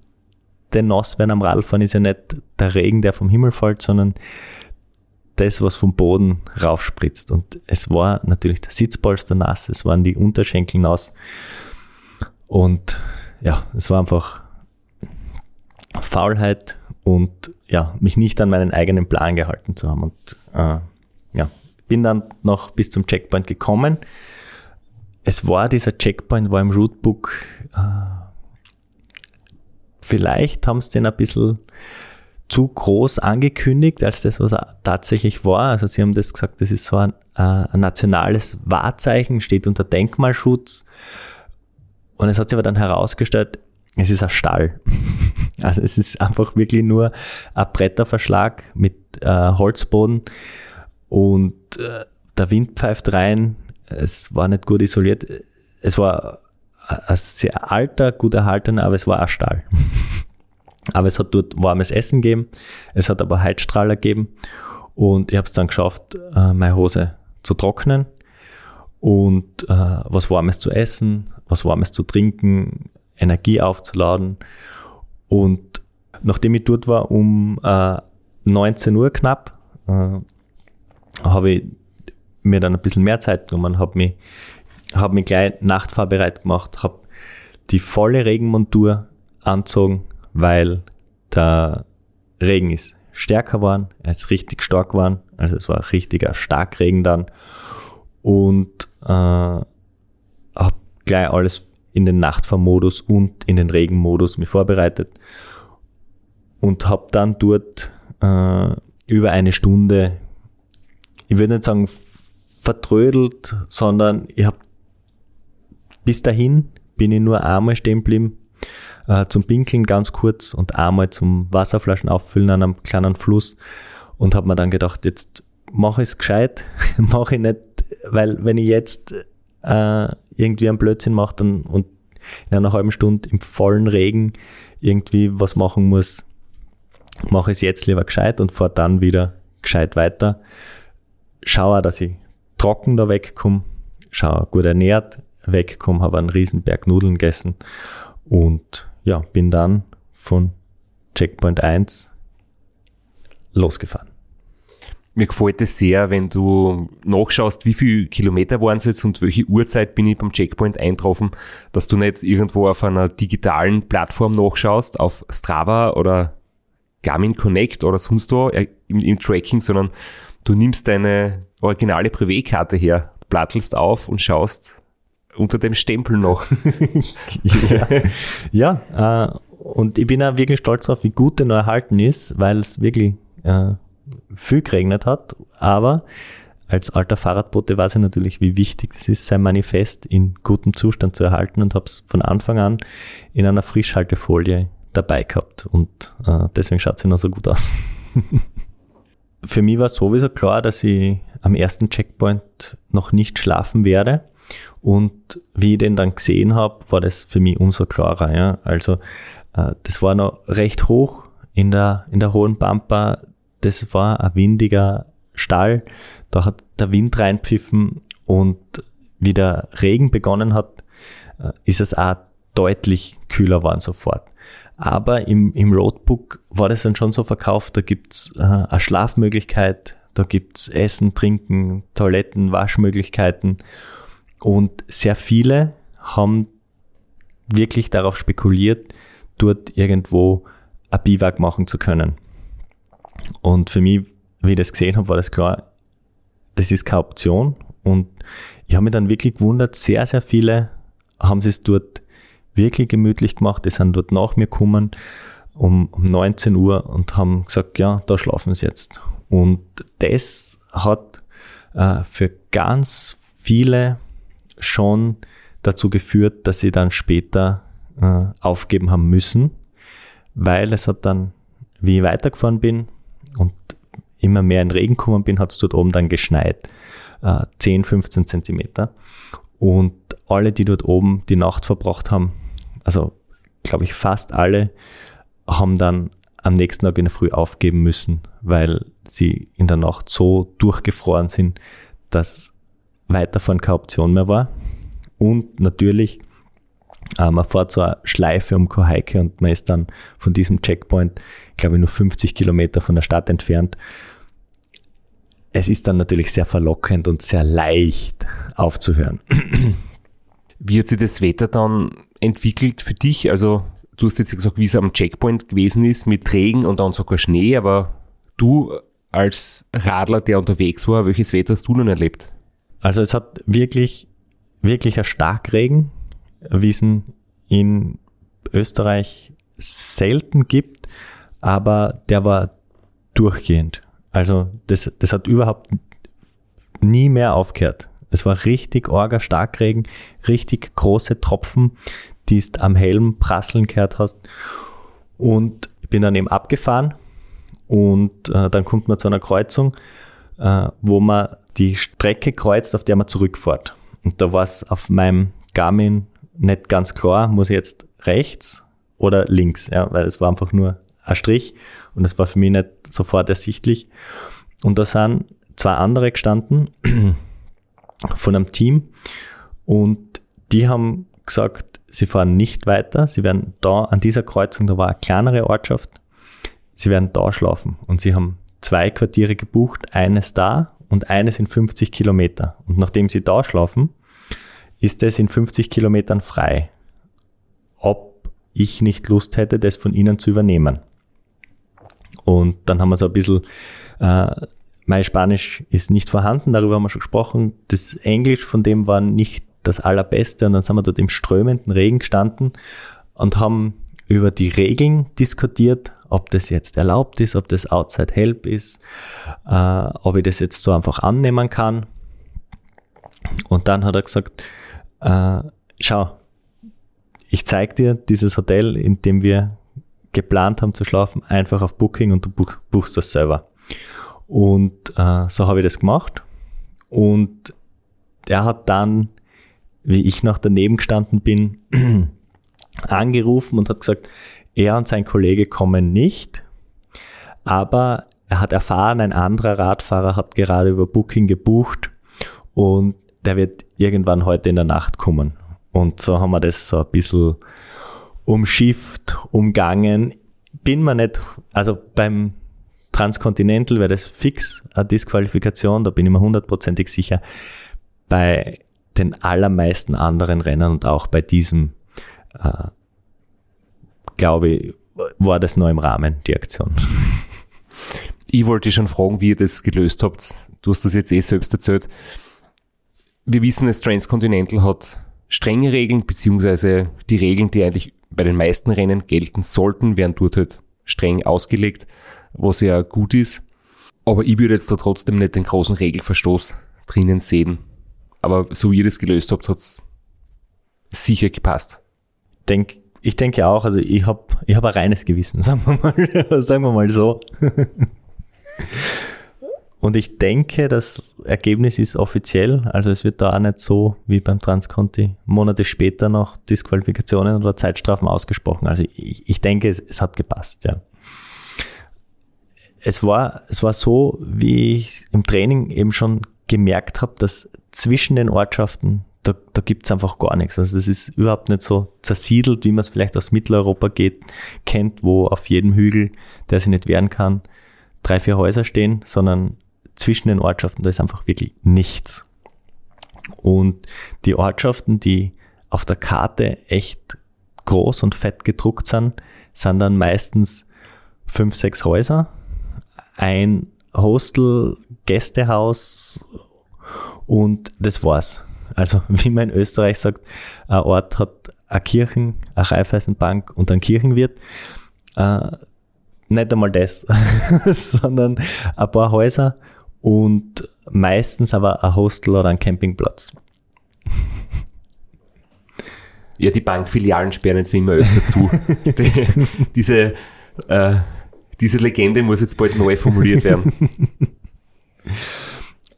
Nasswerden am Radfahren ist ja nicht der Regen, der vom Himmel fällt, sondern das, was vom Boden raufspritzt. Und es war natürlich der Sitzpolster nass, es waren die Unterschenkel nass. Und ja, es war einfach Faulheit und ja, mich nicht an meinen eigenen Plan gehalten zu haben. Und äh, ja, bin dann noch bis zum Checkpoint gekommen. Es war dieser Checkpoint, war im Rootebook, äh, vielleicht haben sie den ein bisschen zu groß angekündigt, als das, was er tatsächlich war. Also sie haben das gesagt, das ist so ein, äh, ein nationales Wahrzeichen, steht unter Denkmalschutz. Und es hat sich aber dann herausgestellt, es ist ein Stall. *laughs* Also es ist einfach wirklich nur ein Bretterverschlag mit äh, Holzboden und äh, der Wind pfeift rein. Es war nicht gut isoliert. Es war ein sehr alter, gut erhaltener, aber es war ein Stall. *laughs* aber es hat dort warmes Essen gegeben. Es hat aber Heizstrahler gegeben. Und ich habe es dann geschafft, äh, meine Hose zu trocknen und äh, was Warmes zu essen, was Warmes zu trinken, Energie aufzuladen. Und nachdem ich dort war um äh, 19 Uhr knapp, äh, habe ich mir dann ein bisschen mehr Zeit genommen, habe mich, hab mich gleich nachtfahrbereit gemacht, habe die volle Regenmontur anzogen, weil der Regen ist stärker geworden, er ist richtig stark geworden, also es war richtiger Starkregen dann und äh, habe gleich alles in den Nachtfahrmodus und in den Regenmodus mich vorbereitet und habe dann dort äh, über eine Stunde, ich würde nicht sagen vertrödelt, sondern ich habe bis dahin bin ich nur einmal stehen geblieben äh, zum Pinkeln ganz kurz und einmal zum Wasserflaschen auffüllen an einem kleinen Fluss und habe mir dann gedacht, jetzt mache ich es gescheit, *laughs* mache ich nicht, weil wenn ich jetzt äh, irgendwie einen Blödsinn mache dann, und in einer halben Stunde im vollen Regen irgendwie was machen muss, mache ich es jetzt lieber gescheit und fahre dann wieder gescheit weiter. Schaue, dass ich trocken da wegkomme, schaue gut ernährt wegkomme, habe einen riesen Berg Nudeln gegessen und ja, bin dann von Checkpoint 1 losgefahren. Mir gefällt es sehr, wenn du nachschaust, wie viele Kilometer waren es jetzt und welche Uhrzeit bin ich beim Checkpoint eingetroffen, dass du nicht irgendwo auf einer digitalen Plattform nachschaust, auf Strava oder Garmin Connect oder sonst wo äh, im, im Tracking, sondern du nimmst deine originale Privé-Karte her, plattelst auf und schaust unter dem Stempel noch. *laughs* ja, ja äh, und ich bin auch wirklich stolz darauf, wie gut der noch erhalten ist, weil es wirklich äh, viel geregnet hat. Aber als alter Fahrradbote weiß ich natürlich, wie wichtig es ist, sein Manifest in gutem Zustand zu erhalten und habe es von Anfang an in einer Frischhaltefolie dabei gehabt. Und äh, deswegen schaut es noch so gut aus. *laughs* Für mich war sowieso klar, dass ich am ersten Checkpoint noch nicht schlafen werde. Und wie ich den dann gesehen habe, war das für mich umso klarer. Ja? Also äh, das war noch recht hoch in der, in der hohen Pampa das war ein windiger Stall. Da hat der Wind reinpfiffen und wie der Regen begonnen hat, äh, ist es auch deutlich kühler geworden sofort. Aber im, im Roadbook war das dann schon so verkauft, da gibt's äh, eine Schlafmöglichkeit, da gibt's Essen, Trinken, Toiletten, Waschmöglichkeiten und sehr viele haben wirklich darauf spekuliert, dort irgendwo ein Biwak machen zu können. Und für mich, wie ich das gesehen habe, war das klar, das ist keine Option. Und ich habe mich dann wirklich gewundert, sehr, sehr viele haben es dort wirklich gemütlich gemacht, die sind dort nach mir gekommen um, um 19 Uhr und haben gesagt, ja, da schlafen sie jetzt. Und das hat äh, für ganz viele schon dazu geführt, dass sie dann später äh, aufgeben haben müssen, weil es hat dann, wie ich weitergefahren bin, und immer mehr in Regen gekommen bin, hat es dort oben dann geschneit. Äh, 10, 15 Zentimeter. Und alle, die dort oben die Nacht verbracht haben, also glaube ich fast alle, haben dann am nächsten Tag in der Früh aufgeben müssen, weil sie in der Nacht so durchgefroren sind, dass weiterfahren keine Option mehr war. Und natürlich, man fährt so eine Schleife um Kohaike und man ist dann von diesem Checkpoint, glaube ich, nur 50 Kilometer von der Stadt entfernt. Es ist dann natürlich sehr verlockend und sehr leicht aufzuhören. Wie hat sich das Wetter dann entwickelt für dich? Also du hast jetzt gesagt, wie es am Checkpoint gewesen ist mit Regen und dann sogar Schnee, aber du als Radler, der unterwegs war, welches Wetter hast du nun erlebt? Also es hat wirklich, wirklich ein Starkregen, wie es in Österreich selten gibt, aber der war durchgehend. Also das, das hat überhaupt nie mehr aufgehört. Es war richtig orger Starkregen, richtig große Tropfen, die du am Helm prasseln gehört hast. Und ich bin dann eben abgefahren und äh, dann kommt man zu einer Kreuzung, äh, wo man die Strecke kreuzt, auf der man zurückfährt. Und da war es auf meinem Garmin nicht ganz klar, muss ich jetzt rechts oder links, ja, weil es war einfach nur ein Strich und das war für mich nicht sofort ersichtlich. Und da sind zwei andere gestanden *clears throat* von einem Team und die haben gesagt, sie fahren nicht weiter, sie werden da an dieser Kreuzung, da war eine kleinere Ortschaft, sie werden da schlafen und sie haben zwei Quartiere gebucht, eines da und eines in 50 Kilometer. Und nachdem sie da schlafen, ist es in 50 Kilometern frei, ob ich nicht Lust hätte, das von ihnen zu übernehmen. Und dann haben wir so ein bisschen, äh, mein Spanisch ist nicht vorhanden, darüber haben wir schon gesprochen. Das Englisch von dem war nicht das allerbeste und dann sind wir dort im strömenden Regen gestanden und haben über die Regeln diskutiert, ob das jetzt erlaubt ist, ob das Outside Help ist, äh, ob ich das jetzt so einfach annehmen kann. Und dann hat er gesagt, äh, schau, ich zeige dir dieses Hotel, in dem wir geplant haben zu schlafen, einfach auf Booking und du buch, buchst das selber. Und äh, so habe ich das gemacht. Und er hat dann, wie ich noch daneben gestanden bin, *clears throat* angerufen und hat gesagt, er und sein Kollege kommen nicht, aber er hat erfahren, ein anderer Radfahrer hat gerade über Booking gebucht und der wird irgendwann heute in der Nacht kommen. Und so haben wir das so ein bisschen umschifft, umgangen. Bin mir nicht, also beim Transcontinental wäre das fix eine Disqualifikation, da bin ich mir hundertprozentig sicher. Bei den allermeisten anderen Rennen und auch bei diesem, äh, glaube ich, war das nur im Rahmen, die Aktion. Ich wollte schon fragen, wie ihr das gelöst habt. Du hast das jetzt eh selbst erzählt. Wir wissen, das Transcontinental hat strenge Regeln, beziehungsweise die Regeln, die eigentlich bei den meisten Rennen gelten sollten, werden dort halt streng ausgelegt, was ja gut ist. Aber ich würde jetzt da trotzdem nicht den großen Regelverstoß drinnen sehen. Aber so wie ihr das gelöst habt, hat es sicher gepasst. Denk, ich denke auch, also ich habe ich hab ein reines Gewissen, *laughs* sagen wir mal, sagen wir mal so. Und ich denke, das Ergebnis ist offiziell. Also es wird da auch nicht so wie beim Transconti Monate später noch Disqualifikationen oder Zeitstrafen ausgesprochen. Also ich, ich denke, es, es hat gepasst, ja. Es war, es war so, wie ich im Training eben schon gemerkt habe, dass zwischen den Ortschaften, da, da gibt's einfach gar nichts. Also das ist überhaupt nicht so zersiedelt, wie man es vielleicht aus Mitteleuropa geht, kennt, wo auf jedem Hügel, der sich nicht wehren kann, drei, vier Häuser stehen, sondern zwischen den Ortschaften, da ist einfach wirklich nichts. Und die Ortschaften, die auf der Karte echt groß und fett gedruckt sind, sind dann meistens fünf, sechs Häuser, ein Hostel, Gästehaus und das war's. Also *laughs* wie man in Österreich sagt, ein Ort hat eine Kirchen, eine Raiffeisenbank und ein Kirchenwirt. Äh, nicht einmal das, *laughs* sondern ein paar Häuser und meistens aber ein Hostel oder ein Campingplatz. Ja, die Bankfilialen sperren jetzt immer öfter zu. *laughs* die, diese, äh, diese Legende muss jetzt bald neu formuliert werden. *laughs*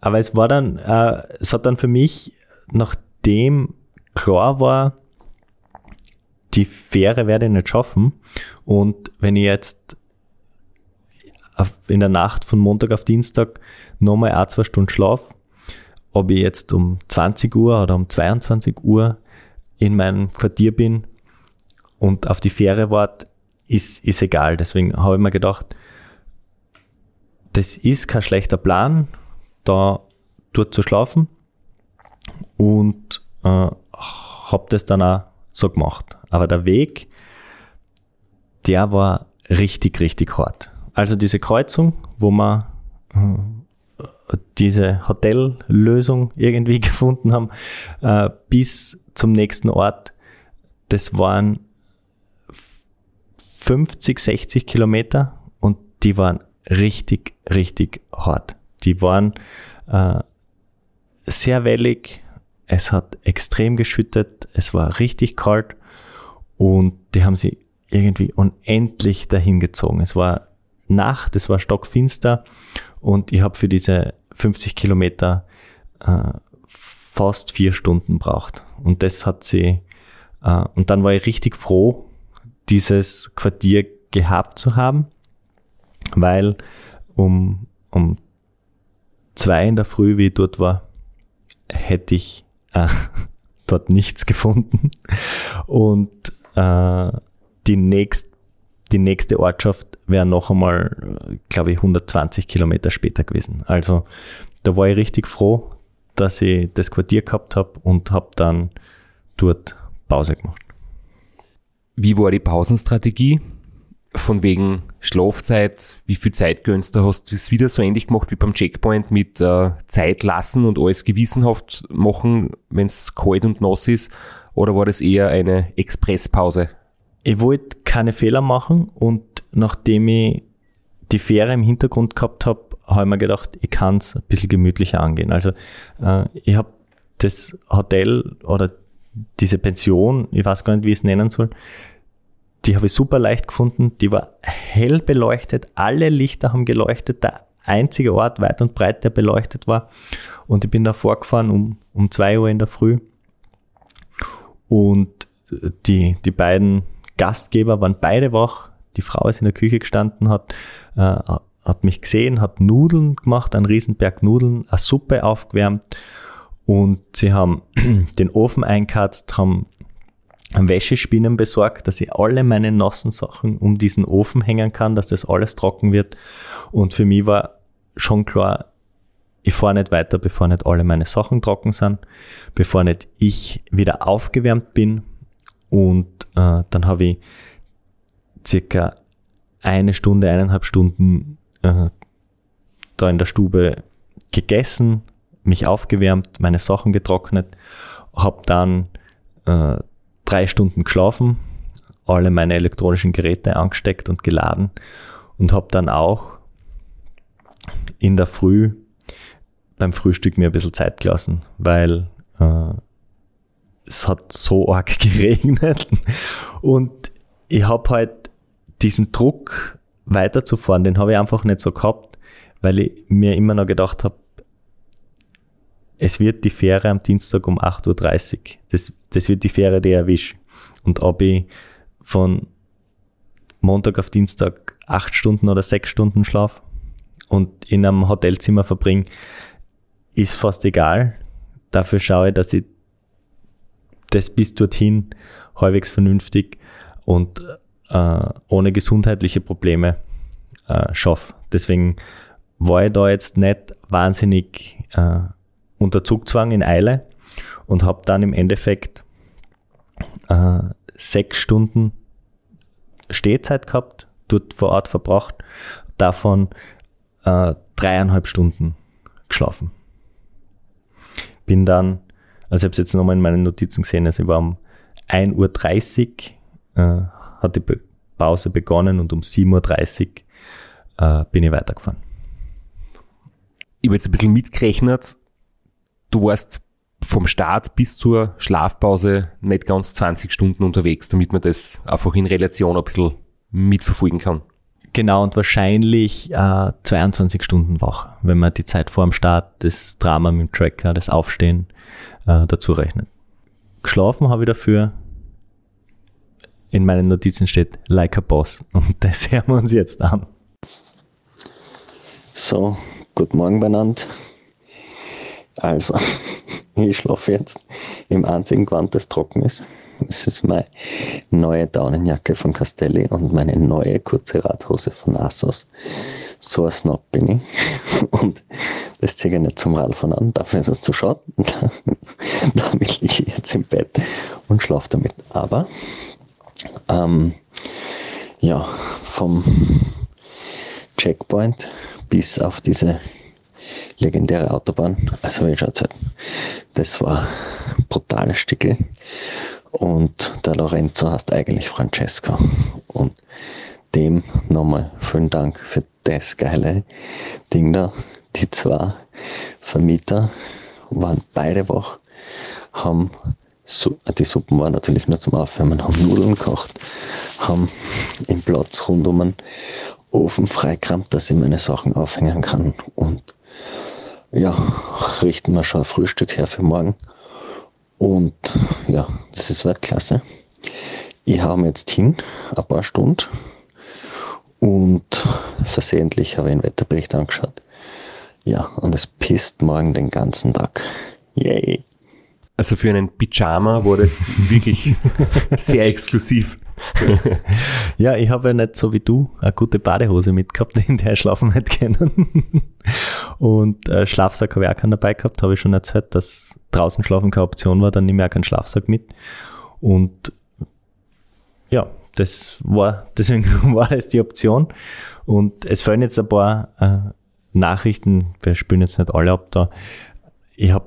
Aber es war dann, äh, es hat dann für mich, nachdem klar war, die Fähre werde ich nicht schaffen. Und wenn ich jetzt in der Nacht von Montag auf Dienstag nochmal ein, zwei Stunden Schlaf. Ob ich jetzt um 20 Uhr oder um 22 Uhr in meinem Quartier bin und auf die Fähre warte, ist, ist egal. Deswegen habe ich mir gedacht, das ist kein schlechter Plan, da dort zu schlafen und äh, habe das dann auch so gemacht. Aber der Weg, der war richtig, richtig hart. Also diese Kreuzung, wo wir äh, diese Hotellösung irgendwie *laughs* gefunden haben, äh, bis zum nächsten Ort, das waren 50, 60 Kilometer und die waren richtig, richtig hart. Die waren äh, sehr wellig, es hat extrem geschüttet, es war richtig kalt und die haben sie irgendwie unendlich dahin gezogen. Es war Nacht, es war stockfinster und ich habe für diese 50 Kilometer äh, fast vier Stunden braucht. Und das hat sie, äh, und dann war ich richtig froh, dieses Quartier gehabt zu haben, weil um, um zwei in der Früh, wie ich dort war, hätte ich äh, *laughs* dort nichts gefunden. Und äh, die, nächst, die nächste Ortschaft wäre noch einmal, glaube ich, 120 Kilometer später gewesen. Also da war ich richtig froh, dass ich das Quartier gehabt habe und habe dann dort Pause gemacht. Wie war die Pausenstrategie? Von wegen Schlafzeit, wie viel Zeit gönnst du? Hast du es wieder so ähnlich gemacht wie beim Checkpoint mit äh, Zeit lassen und alles gewissenhaft machen, wenn es kalt und nass ist? Oder war das eher eine Expresspause? Ich wollte keine Fehler machen und nachdem ich die Fähre im Hintergrund gehabt habe, habe ich mir gedacht, ich kann es ein bisschen gemütlicher angehen. Also äh, ich habe das Hotel oder diese Pension, ich weiß gar nicht, wie ich es nennen soll, die habe ich super leicht gefunden. Die war hell beleuchtet, alle Lichter haben geleuchtet, der einzige Ort weit und breit, der beleuchtet war. Und ich bin da vorgefahren um, um zwei Uhr in der Früh. Und die, die beiden Gastgeber waren beide wach. Die Frau ist in der Küche gestanden, hat, äh, hat mich gesehen, hat Nudeln gemacht, einen Riesenberg Nudeln, eine Suppe aufgewärmt und sie haben *clears throat* den Ofen eingeheizt, haben Wäschespinnen besorgt, dass ich alle meine nassen Sachen um diesen Ofen hängen kann, dass das alles trocken wird. Und für mich war schon klar, ich fahre nicht weiter, bevor nicht alle meine Sachen trocken sind, bevor nicht ich wieder aufgewärmt bin. Und äh, dann habe ich circa eine Stunde, eineinhalb Stunden äh, da in der Stube gegessen, mich aufgewärmt, meine Sachen getrocknet, habe dann äh, drei Stunden geschlafen, alle meine elektronischen Geräte angesteckt und geladen und habe dann auch in der Früh beim Frühstück mir ein bisschen Zeit gelassen, weil äh, es hat so *laughs* arg geregnet und ich habe halt diesen Druck weiterzufahren, den habe ich einfach nicht so gehabt, weil ich mir immer noch gedacht habe, es wird die Fähre am Dienstag um 8.30 Uhr. Das, das wird die Fähre, die ich erwische. Und ob ich von Montag auf Dienstag acht Stunden oder sechs Stunden schlaf und in einem Hotelzimmer verbringe, ist fast egal. Dafür schaue ich, dass ich das bis dorthin halbwegs vernünftig und äh, ohne gesundheitliche Probleme äh, schaffe. Deswegen war ich da jetzt nicht wahnsinnig äh, unter Zugzwang in Eile und habe dann im Endeffekt äh, sechs Stunden Stehzeit gehabt, dort vor Ort verbracht, davon äh, dreieinhalb Stunden geschlafen. Bin dann, also ich habe es jetzt nochmal in meinen Notizen gesehen, also ich war um 1.30 Uhr, äh, hat die Pause begonnen und um 7.30 Uhr äh, bin ich weitergefahren. Ich habe jetzt ein bisschen mitgerechnet, du warst vom Start bis zur Schlafpause nicht ganz 20 Stunden unterwegs, damit man das einfach in Relation ein bisschen mitverfolgen kann. Genau, und wahrscheinlich äh, 22 Stunden wach, wenn man die Zeit vor dem Start, das Drama mit dem Tracker, das Aufstehen äh, dazu rechnet. Geschlafen habe ich dafür. In meinen Notizen steht like a boss. Und *laughs* das hören wir uns jetzt an. So, guten Morgen benannt. Also, *laughs* ich schlafe jetzt im einzigen Gewand, das trocken ist. Das ist meine neue Daunenjacke von Castelli und meine neue kurze Radhose von Asos. So ein Snob bin ich. *laughs* Und das ziehe ich nicht zum Radfahren an, dafür ist es zu schade. *laughs* damit liege ich jetzt im Bett und schlafe damit. Aber, ähm, ja, vom Checkpoint bis auf diese legendäre Autobahn. Also wie schaut's halt. Das war ein brutales Stückel. Und der Lorenzo heißt eigentlich Francesco. Und dem nochmal vielen Dank für das geile Ding da. Die zwei Vermieter waren beide wach, haben die Suppen waren natürlich nur zum Aufwärmen, haben Nudeln gekocht, haben im Platz rund um einen Ofen freikramt, dass ich meine Sachen aufhängen kann und ja, richten wir schon ein Frühstück her für morgen. Und ja, das ist Weltklasse. Ich habe jetzt hin, ein paar Stunden, und versehentlich habe ich den Wetterbericht angeschaut. Ja, und es pisst morgen den ganzen Tag. Yay. Also für einen Pyjama war das wirklich *laughs* sehr exklusiv. *laughs* ja, ich habe ja nicht so wie du eine gute Badehose mitgehabt, in der ich schlafen hätte können. *laughs* Und äh, Schlafsack habe ich auch keinen dabei gehabt, habe ich schon erzählt, dass draußen schlafen keine Option war, dann nehme ich auch keinen Schlafsack mit. Und ja, das war, *laughs* deswegen war es die Option. Und es fehlen jetzt ein paar äh, Nachrichten, wir spielen jetzt nicht alle ab da. Ich habe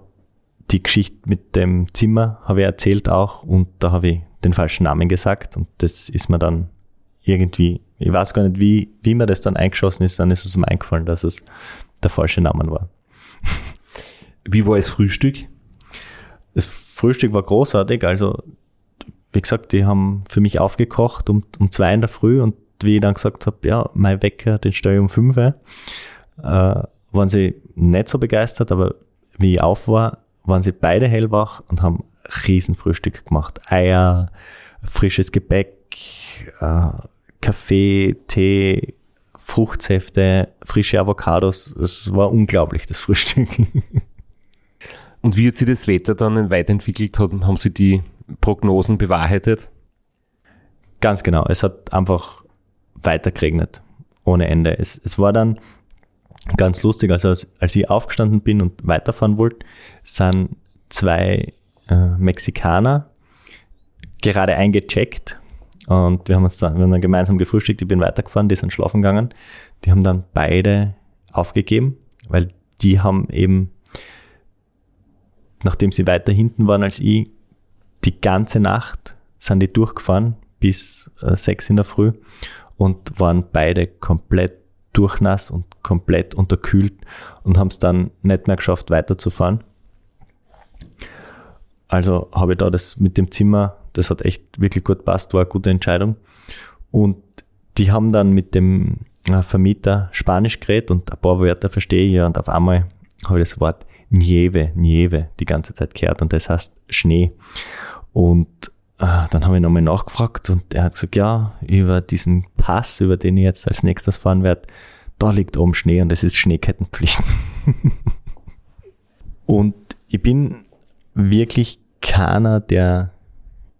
die Geschichte mit dem Zimmer, habe ich erzählt auch, und da habe ich den falschen Namen gesagt und das ist mir dann irgendwie, ich weiß gar nicht, wie, wie mir das dann eingeschossen ist, dann ist es mir eingefallen, dass es der falsche Name war. *laughs* Wie war das Frühstück? Das Frühstück war großartig, also wie gesagt, die haben für mich aufgekocht um, um zwei in der Früh und wie ich dann gesagt habe, ja, mein Wecker, den stelle ich um fünf, äh, waren sie nicht so begeistert, aber wie ich auf war, waren sie beide hellwach und haben Riesenfrühstück gemacht. Eier, frisches Gebäck, äh, Kaffee, Tee, Fruchtsäfte, frische Avocados. Es war unglaublich, das Frühstück. *laughs* Und wie hat sich das Wetter dann weiterentwickelt? Haben Sie die Prognosen bewahrheitet? Ganz genau. Es hat einfach weiter geregnet. Ohne Ende. Es, es war dann ganz lustig, also als, als ich aufgestanden bin und weiterfahren wollte, sind zwei äh, Mexikaner gerade eingecheckt und wir haben uns dann, wir haben dann gemeinsam gefrühstückt, ich bin weitergefahren, die sind schlafen gegangen. Die haben dann beide aufgegeben, weil die haben eben, nachdem sie weiter hinten waren als ich, die ganze Nacht sind die durchgefahren bis äh, sechs in der Früh und waren beide komplett durchnass und komplett unterkühlt und haben es dann nicht mehr geschafft, weiterzufahren. Also habe ich da das mit dem Zimmer, das hat echt wirklich gut passt, war eine gute Entscheidung. Und die haben dann mit dem äh, Vermieter Spanisch geredet und ein paar Wörter verstehe ich ja und auf einmal habe ich das Wort Nieve, Nieve die ganze Zeit gehört und das heißt Schnee. Und äh, dann habe ich nochmal nachgefragt und er hat gesagt, ja, über diesen Pass, über den ich jetzt als nächstes fahren werde, da liegt oben Schnee und es ist Schneekettenpflicht. *laughs* und ich bin wirklich keiner, der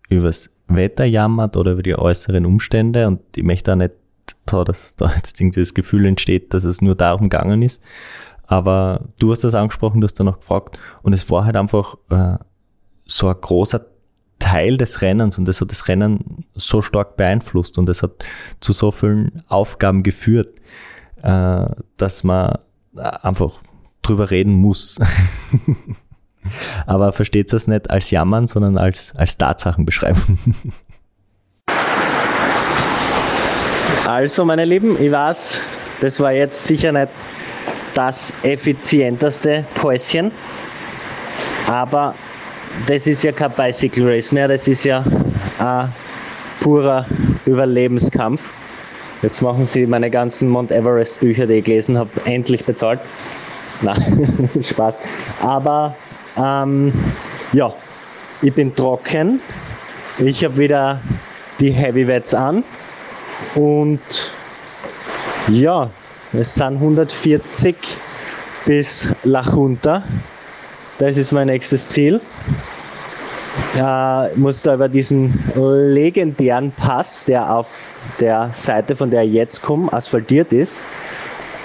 übers Wetter jammert oder über die äußeren Umstände und ich möchte auch nicht da, dass da jetzt irgendwie das Gefühl entsteht, dass es nur darum gegangen ist. Aber du hast das angesprochen, du hast danach gefragt und es war halt einfach äh, so ein großer Teil des Rennens und das hat das Rennen so stark beeinflusst und es hat zu so vielen Aufgaben geführt, äh, dass man einfach drüber reden muss. *laughs* *laughs* Aber versteht das nicht als Jammern, sondern als, als Tatsachen beschreiben. Also, meine Lieben, ich weiß, das war jetzt sicher nicht das effizienteste Päuschen, aber das ist ja kein Bicycle Race mehr, das ist ja ein purer Überlebenskampf. Jetzt machen sie meine ganzen Mount Everest Bücher, die ich gelesen habe, endlich bezahlt. Nein, *laughs* Spaß. Aber ähm, ja, ich bin trocken. Ich habe wieder die Heavyweights an. Und ja, Es sind 140 bis La Junta. Das ist mein nächstes Ziel. Äh, muss da über diesen legendären Pass, der auf der Seite, von der ich jetzt komme, asphaltiert ist.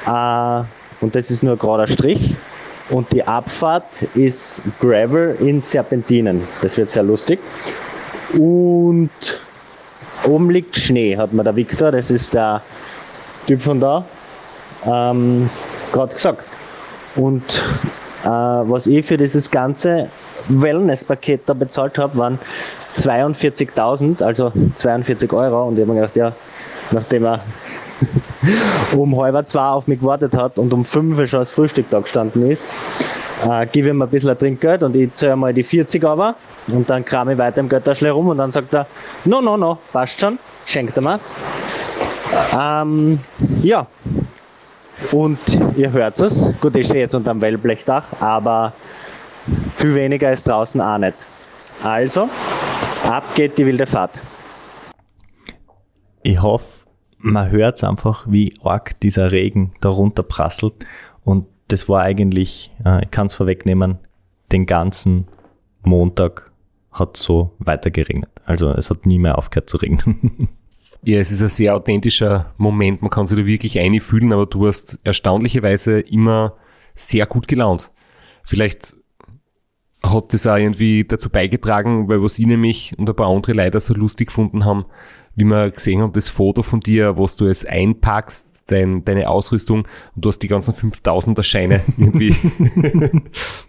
Äh, und das ist nur ein gerader Strich. Und die Abfahrt ist Gravel in Serpentinen. Das wird sehr lustig. Und oben liegt Schnee, hat mir der Victor, das ist der Typ von da, ähm, gerade gesagt. Und äh, was ich für dieses ganze Wellness-Paket da bezahlt habe, waren 42.000, also 42 Euro. Und ich habe mir gedacht, ja, nachdem er *laughs* um halb zwei auf mich gewartet hat und um fünf schon das Frühstück da gestanden ist, äh, gebe ihm ein bisschen Trinkgeld und ich zahle mal die 40 aber und dann kram ich weiter im Götterschle rum und dann sagt er, no, no, no, passt schon, schenkt er mir. Ähm, ja, und ihr hört es, gut, ich stehe jetzt unter dem Wellblechdach, aber viel weniger ist draußen auch nicht. Also, ab geht die wilde Fahrt. Ich hoffe, man hört einfach, wie arg dieser Regen darunter prasselt. Und das war eigentlich, äh, ich kann es vorwegnehmen, den ganzen Montag hat so weiter geregnet. Also es hat nie mehr aufgehört zu regnen. *laughs* Ja, es ist ein sehr authentischer Moment. Man kann sich da wirklich einfühlen, aber du hast erstaunlicherweise immer sehr gut gelaunt. Vielleicht hat das auch irgendwie dazu beigetragen, weil was ich nämlich und ein paar andere leider so lustig gefunden haben, wie wir gesehen haben, das Foto von dir, was du es einpackst, dein, deine Ausrüstung und du hast die ganzen 5000er Scheine *laughs* irgendwie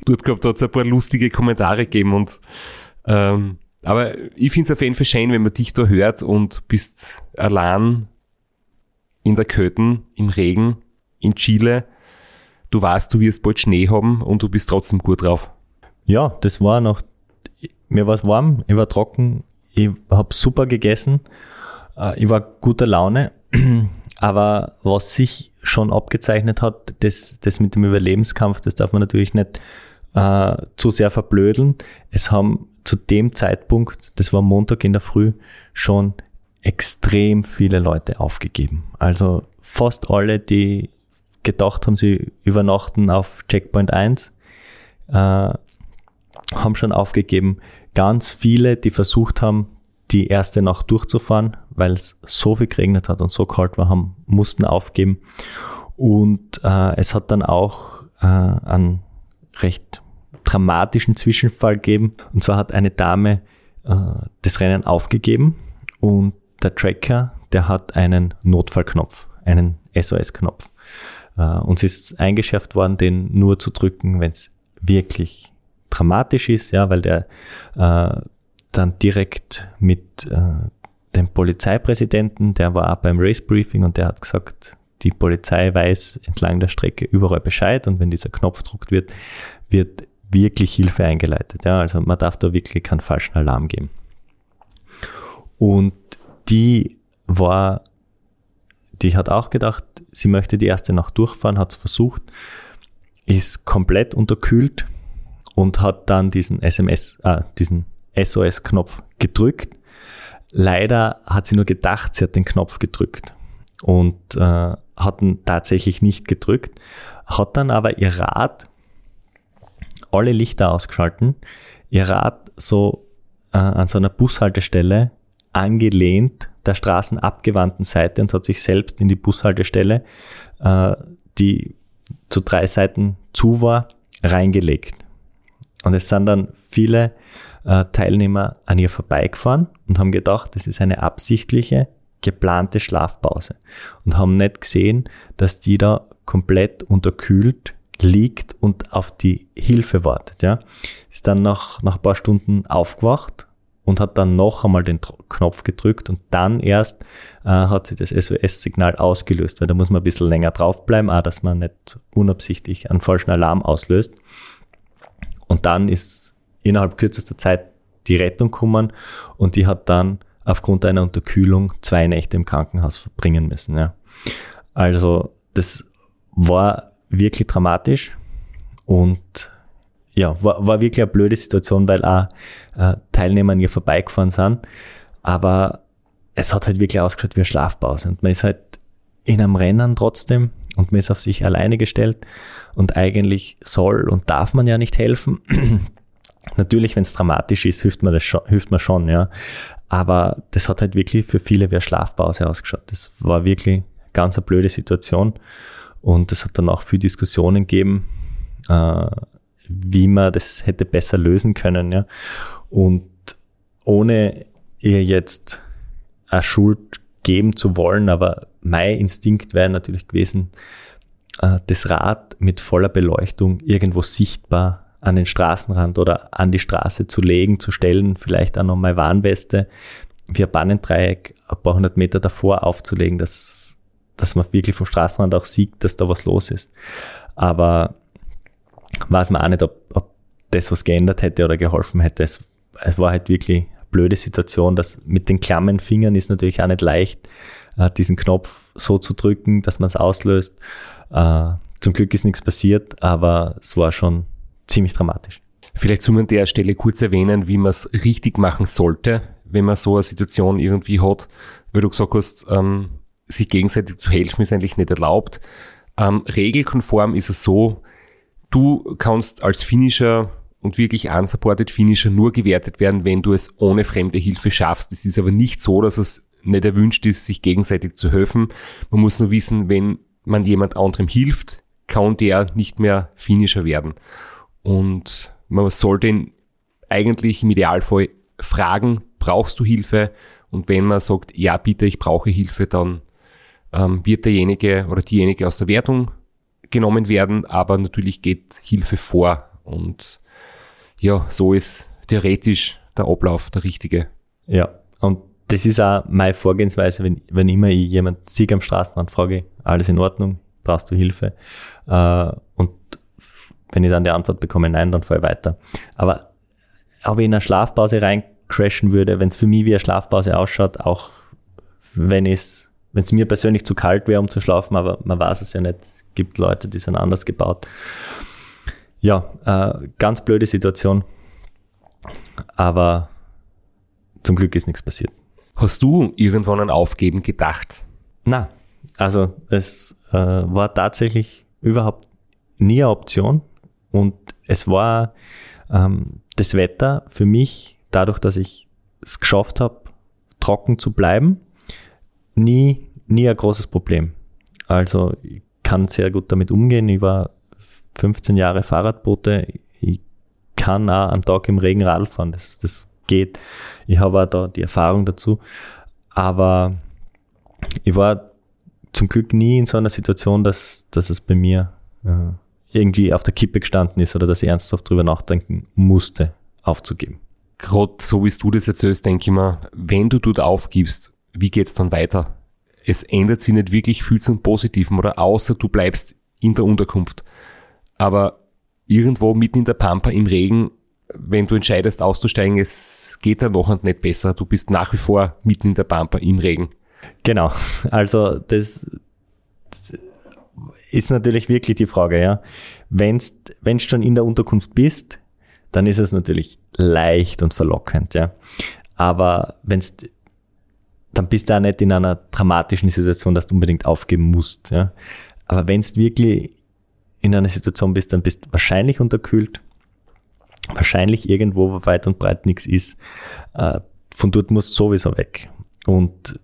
dort gehabt, da hat es ein paar lustige Kommentare gegeben und ähm, aber ich finde es auf jeden Fall schön, wenn man dich da hört und bist allein in der Köten, im Regen, in Chile. Du weißt, du wirst bald Schnee haben und du bist trotzdem gut drauf. Ja, das war noch, mir war es warm, ich war trocken, ich habe super gegessen, äh, ich war guter Laune, *clears throat* aber was sich schon abgezeichnet hat, das, das mit dem Überlebenskampf, das darf man natürlich nicht äh, zu sehr verblödeln. Es haben zu dem Zeitpunkt, das war Montag in der Früh, schon extrem viele Leute aufgegeben. Also fast alle, die gedacht haben, sie übernachten auf Checkpoint 1, äh, haben schon aufgegeben. Ganz viele, die versucht haben, die erste Nacht durchzufahren, weil es so viel geregnet hat und so kalt war, haben, mussten aufgeben. Und äh, es hat dann auch äh, einen recht dramatischen Zwischenfall gegeben. Und zwar hat eine Dame äh, das Rennen aufgegeben und der Tracker, der hat einen Notfallknopf, einen SOS-Knopf. Äh, uns ist eingeschärft worden, den nur zu drücken, wenn es wirklich dramatisch ist, ja, weil der äh, dann direkt mit äh, dem Polizeipräsidenten, der war auch beim Race Briefing und der hat gesagt, die Polizei weiß entlang der Strecke überall Bescheid und wenn dieser Knopf druckt wird, wird wirklich Hilfe eingeleitet. Ja, also man darf da wirklich keinen falschen Alarm geben. Und die war, die hat auch gedacht, sie möchte die erste Nacht durchfahren, hat es versucht, ist komplett unterkühlt und hat dann diesen SMS, äh, diesen SOS-Knopf gedrückt. Leider hat sie nur gedacht, sie hat den Knopf gedrückt und äh, hat ihn tatsächlich nicht gedrückt, hat dann aber ihr Rad alle Lichter ausgeschalten, ihr Rad so äh, an so einer Bushaltestelle angelehnt der straßenabgewandten Seite und hat sich selbst in die Bushaltestelle, äh, die zu drei Seiten zu war, reingelegt. Und es sind dann viele äh, Teilnehmer an ihr vorbeigefahren und haben gedacht, das ist eine absichtliche, geplante Schlafpause und haben nicht gesehen, dass die da komplett unterkühlt liegt und auf die Hilfe wartet. Ja. Ist dann nach, nach ein paar Stunden aufgewacht und hat dann noch einmal den Knopf gedrückt und dann erst äh, hat sie das SOS-Signal ausgelöst, weil da muss man ein bisschen länger draufbleiben, auch dass man nicht unabsichtlich einen falschen Alarm auslöst. Und dann ist innerhalb kürzester Zeit die Rettung gekommen und die hat dann aufgrund einer Unterkühlung zwei Nächte im Krankenhaus verbringen müssen. Ja. Also das war wirklich dramatisch und ja, war, war wirklich eine blöde Situation, weil auch äh, Teilnehmer an ihr vorbeigefahren sind. Aber es hat halt wirklich ausgeschaut wie eine Schlafpause. Und man ist halt in einem Rennen trotzdem und man ist auf sich alleine gestellt und eigentlich soll und darf man ja nicht helfen. *clears throat* Natürlich, wenn es dramatisch ist, hilft man, das schon, hilft man schon, ja. Aber das hat halt wirklich für viele wie eine Schlafpause ausgeschaut. Das war wirklich ganz eine blöde Situation. Und es hat dann auch viel Diskussionen gegeben, äh, wie man das hätte besser lösen können. Ja. Und ohne ihr jetzt eine Schuld geben zu wollen, aber mein Instinkt wäre natürlich gewesen, äh, das Rad mit voller Beleuchtung irgendwo sichtbar an den Straßenrand oder an die Straße zu legen, zu stellen, vielleicht auch noch mal Warnweste, wie ein Bannendreieck ein paar hundert Meter davor aufzulegen, dass, dass man wirklich vom Straßenrand auch sieht, dass da was los ist. Aber weiß man auch nicht, ob, ob das was geändert hätte oder geholfen hätte. Es, es war halt wirklich blöde Situation, dass mit den klammen Fingern ist natürlich auch nicht leicht, äh, diesen Knopf so zu drücken, dass man es auslöst. Äh, zum Glück ist nichts passiert, aber es war schon ziemlich dramatisch. Vielleicht zu an der Stelle kurz erwähnen, wie man es richtig machen sollte, wenn man so eine Situation irgendwie hat, weil du gesagt hast, ähm, sich gegenseitig zu helfen ist eigentlich nicht erlaubt. Ähm, regelkonform ist es so, du kannst als Finisher und wirklich unsupported Finisher nur gewertet werden, wenn du es ohne fremde Hilfe schaffst. Es ist aber nicht so, dass es nicht erwünscht ist, sich gegenseitig zu helfen. Man muss nur wissen, wenn man jemand anderem hilft, kann der nicht mehr Finisher werden. Und man sollte ihn eigentlich im Idealfall fragen, brauchst du Hilfe? Und wenn man sagt, ja bitte, ich brauche Hilfe, dann ähm, wird derjenige oder diejenige aus der Wertung genommen werden, aber natürlich geht Hilfe vor. Und ja, so ist theoretisch der Ablauf der richtige. Ja, und das ist auch meine Vorgehensweise, wenn, wenn immer ich jemand sehe am Straßenrand, frage, alles in Ordnung, brauchst du Hilfe? Äh, und wenn ich dann die Antwort bekomme, nein, dann fahre ich weiter. Aber ob ich in eine Schlafpause rein crashen würde, wenn es für mich wie eine Schlafpause ausschaut, auch wenn es wenn es mir persönlich zu kalt wäre, um zu schlafen, aber man weiß es ja nicht. Es gibt Leute, die sind anders gebaut. Ja, äh, ganz blöde Situation. Aber zum Glück ist nichts passiert. Hast du irgendwann an Aufgeben gedacht? Na, also es äh, war tatsächlich überhaupt nie eine Option. Und es war ähm, das Wetter für mich, dadurch, dass ich es geschafft habe, trocken zu bleiben, nie, nie ein großes Problem. Also ich kann sehr gut damit umgehen. Ich war 15 Jahre Fahrradboote. Ich kann auch am Tag im Regen Radl fahren. Das, das geht. Ich habe auch da die Erfahrung dazu. Aber ich war zum Glück nie in so einer Situation, dass, dass es bei mir äh, irgendwie auf der Kippe gestanden ist oder dass ich ernsthaft drüber nachdenken musste, aufzugeben. Gerade so wie du das erzählst, denke ich mir, wenn du dort aufgibst, wie geht's dann weiter? Es ändert sich nicht wirklich viel zum Positiven oder außer du bleibst in der Unterkunft. Aber irgendwo mitten in der Pampa im Regen, wenn du entscheidest auszusteigen, es geht dann noch nicht besser. Du bist nach wie vor mitten in der Pampa im Regen. Genau. Also das, ist natürlich wirklich die Frage, ja. Wenn du schon in der Unterkunft bist, dann ist es natürlich leicht und verlockend, ja. Aber wenn's, dann bist du auch nicht in einer dramatischen Situation, dass du unbedingt aufgeben musst, ja. Aber wenn du wirklich in einer Situation bist, dann bist du wahrscheinlich unterkühlt, wahrscheinlich irgendwo, wo weit und breit nichts ist. Äh, von dort musst du sowieso weg. Und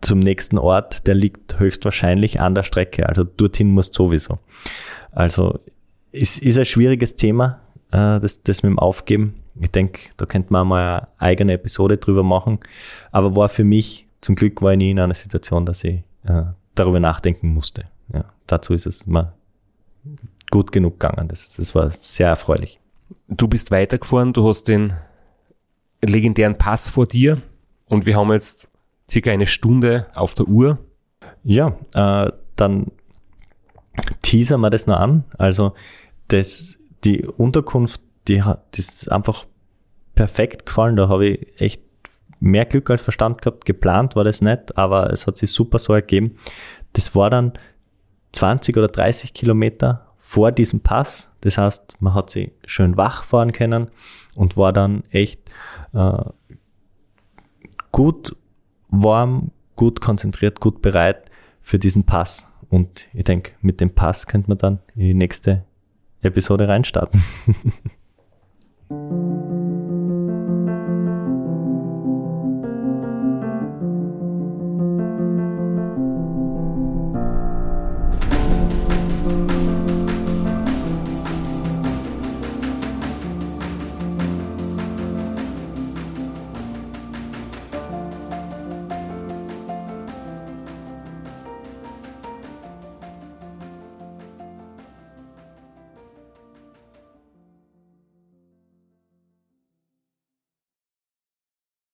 zum nächsten Ort, der liegt höchstwahrscheinlich an der Strecke. Also dorthin muss sowieso. Also es ist ein schwieriges Thema, äh, das, das mit dem Aufgeben. Ich denke, da könnte man mal eine eigene Episode drüber machen. Aber war für mich, zum Glück war ich nie in einer Situation, dass ich äh, darüber nachdenken musste. Ja, dazu ist es mal gut genug gegangen. Das, das war sehr erfreulich. Du bist weitergefahren, du hast den legendären Pass vor dir und wir haben jetzt circa eine Stunde auf der Uhr. Ja, äh, dann teasern wir das noch an. Also das, die Unterkunft, die hat das ist einfach perfekt gefallen. Da habe ich echt mehr Glück als Verstand gehabt. Geplant war das nicht, aber es hat sich super so ergeben. Das war dann 20 oder 30 Kilometer vor diesem Pass. Das heißt, man hat sie schön wach fahren können und war dann echt äh, gut warm, gut konzentriert, gut bereit für diesen Pass. Und ich denke, mit dem Pass könnte man dann in die nächste Episode reinstarten. *laughs*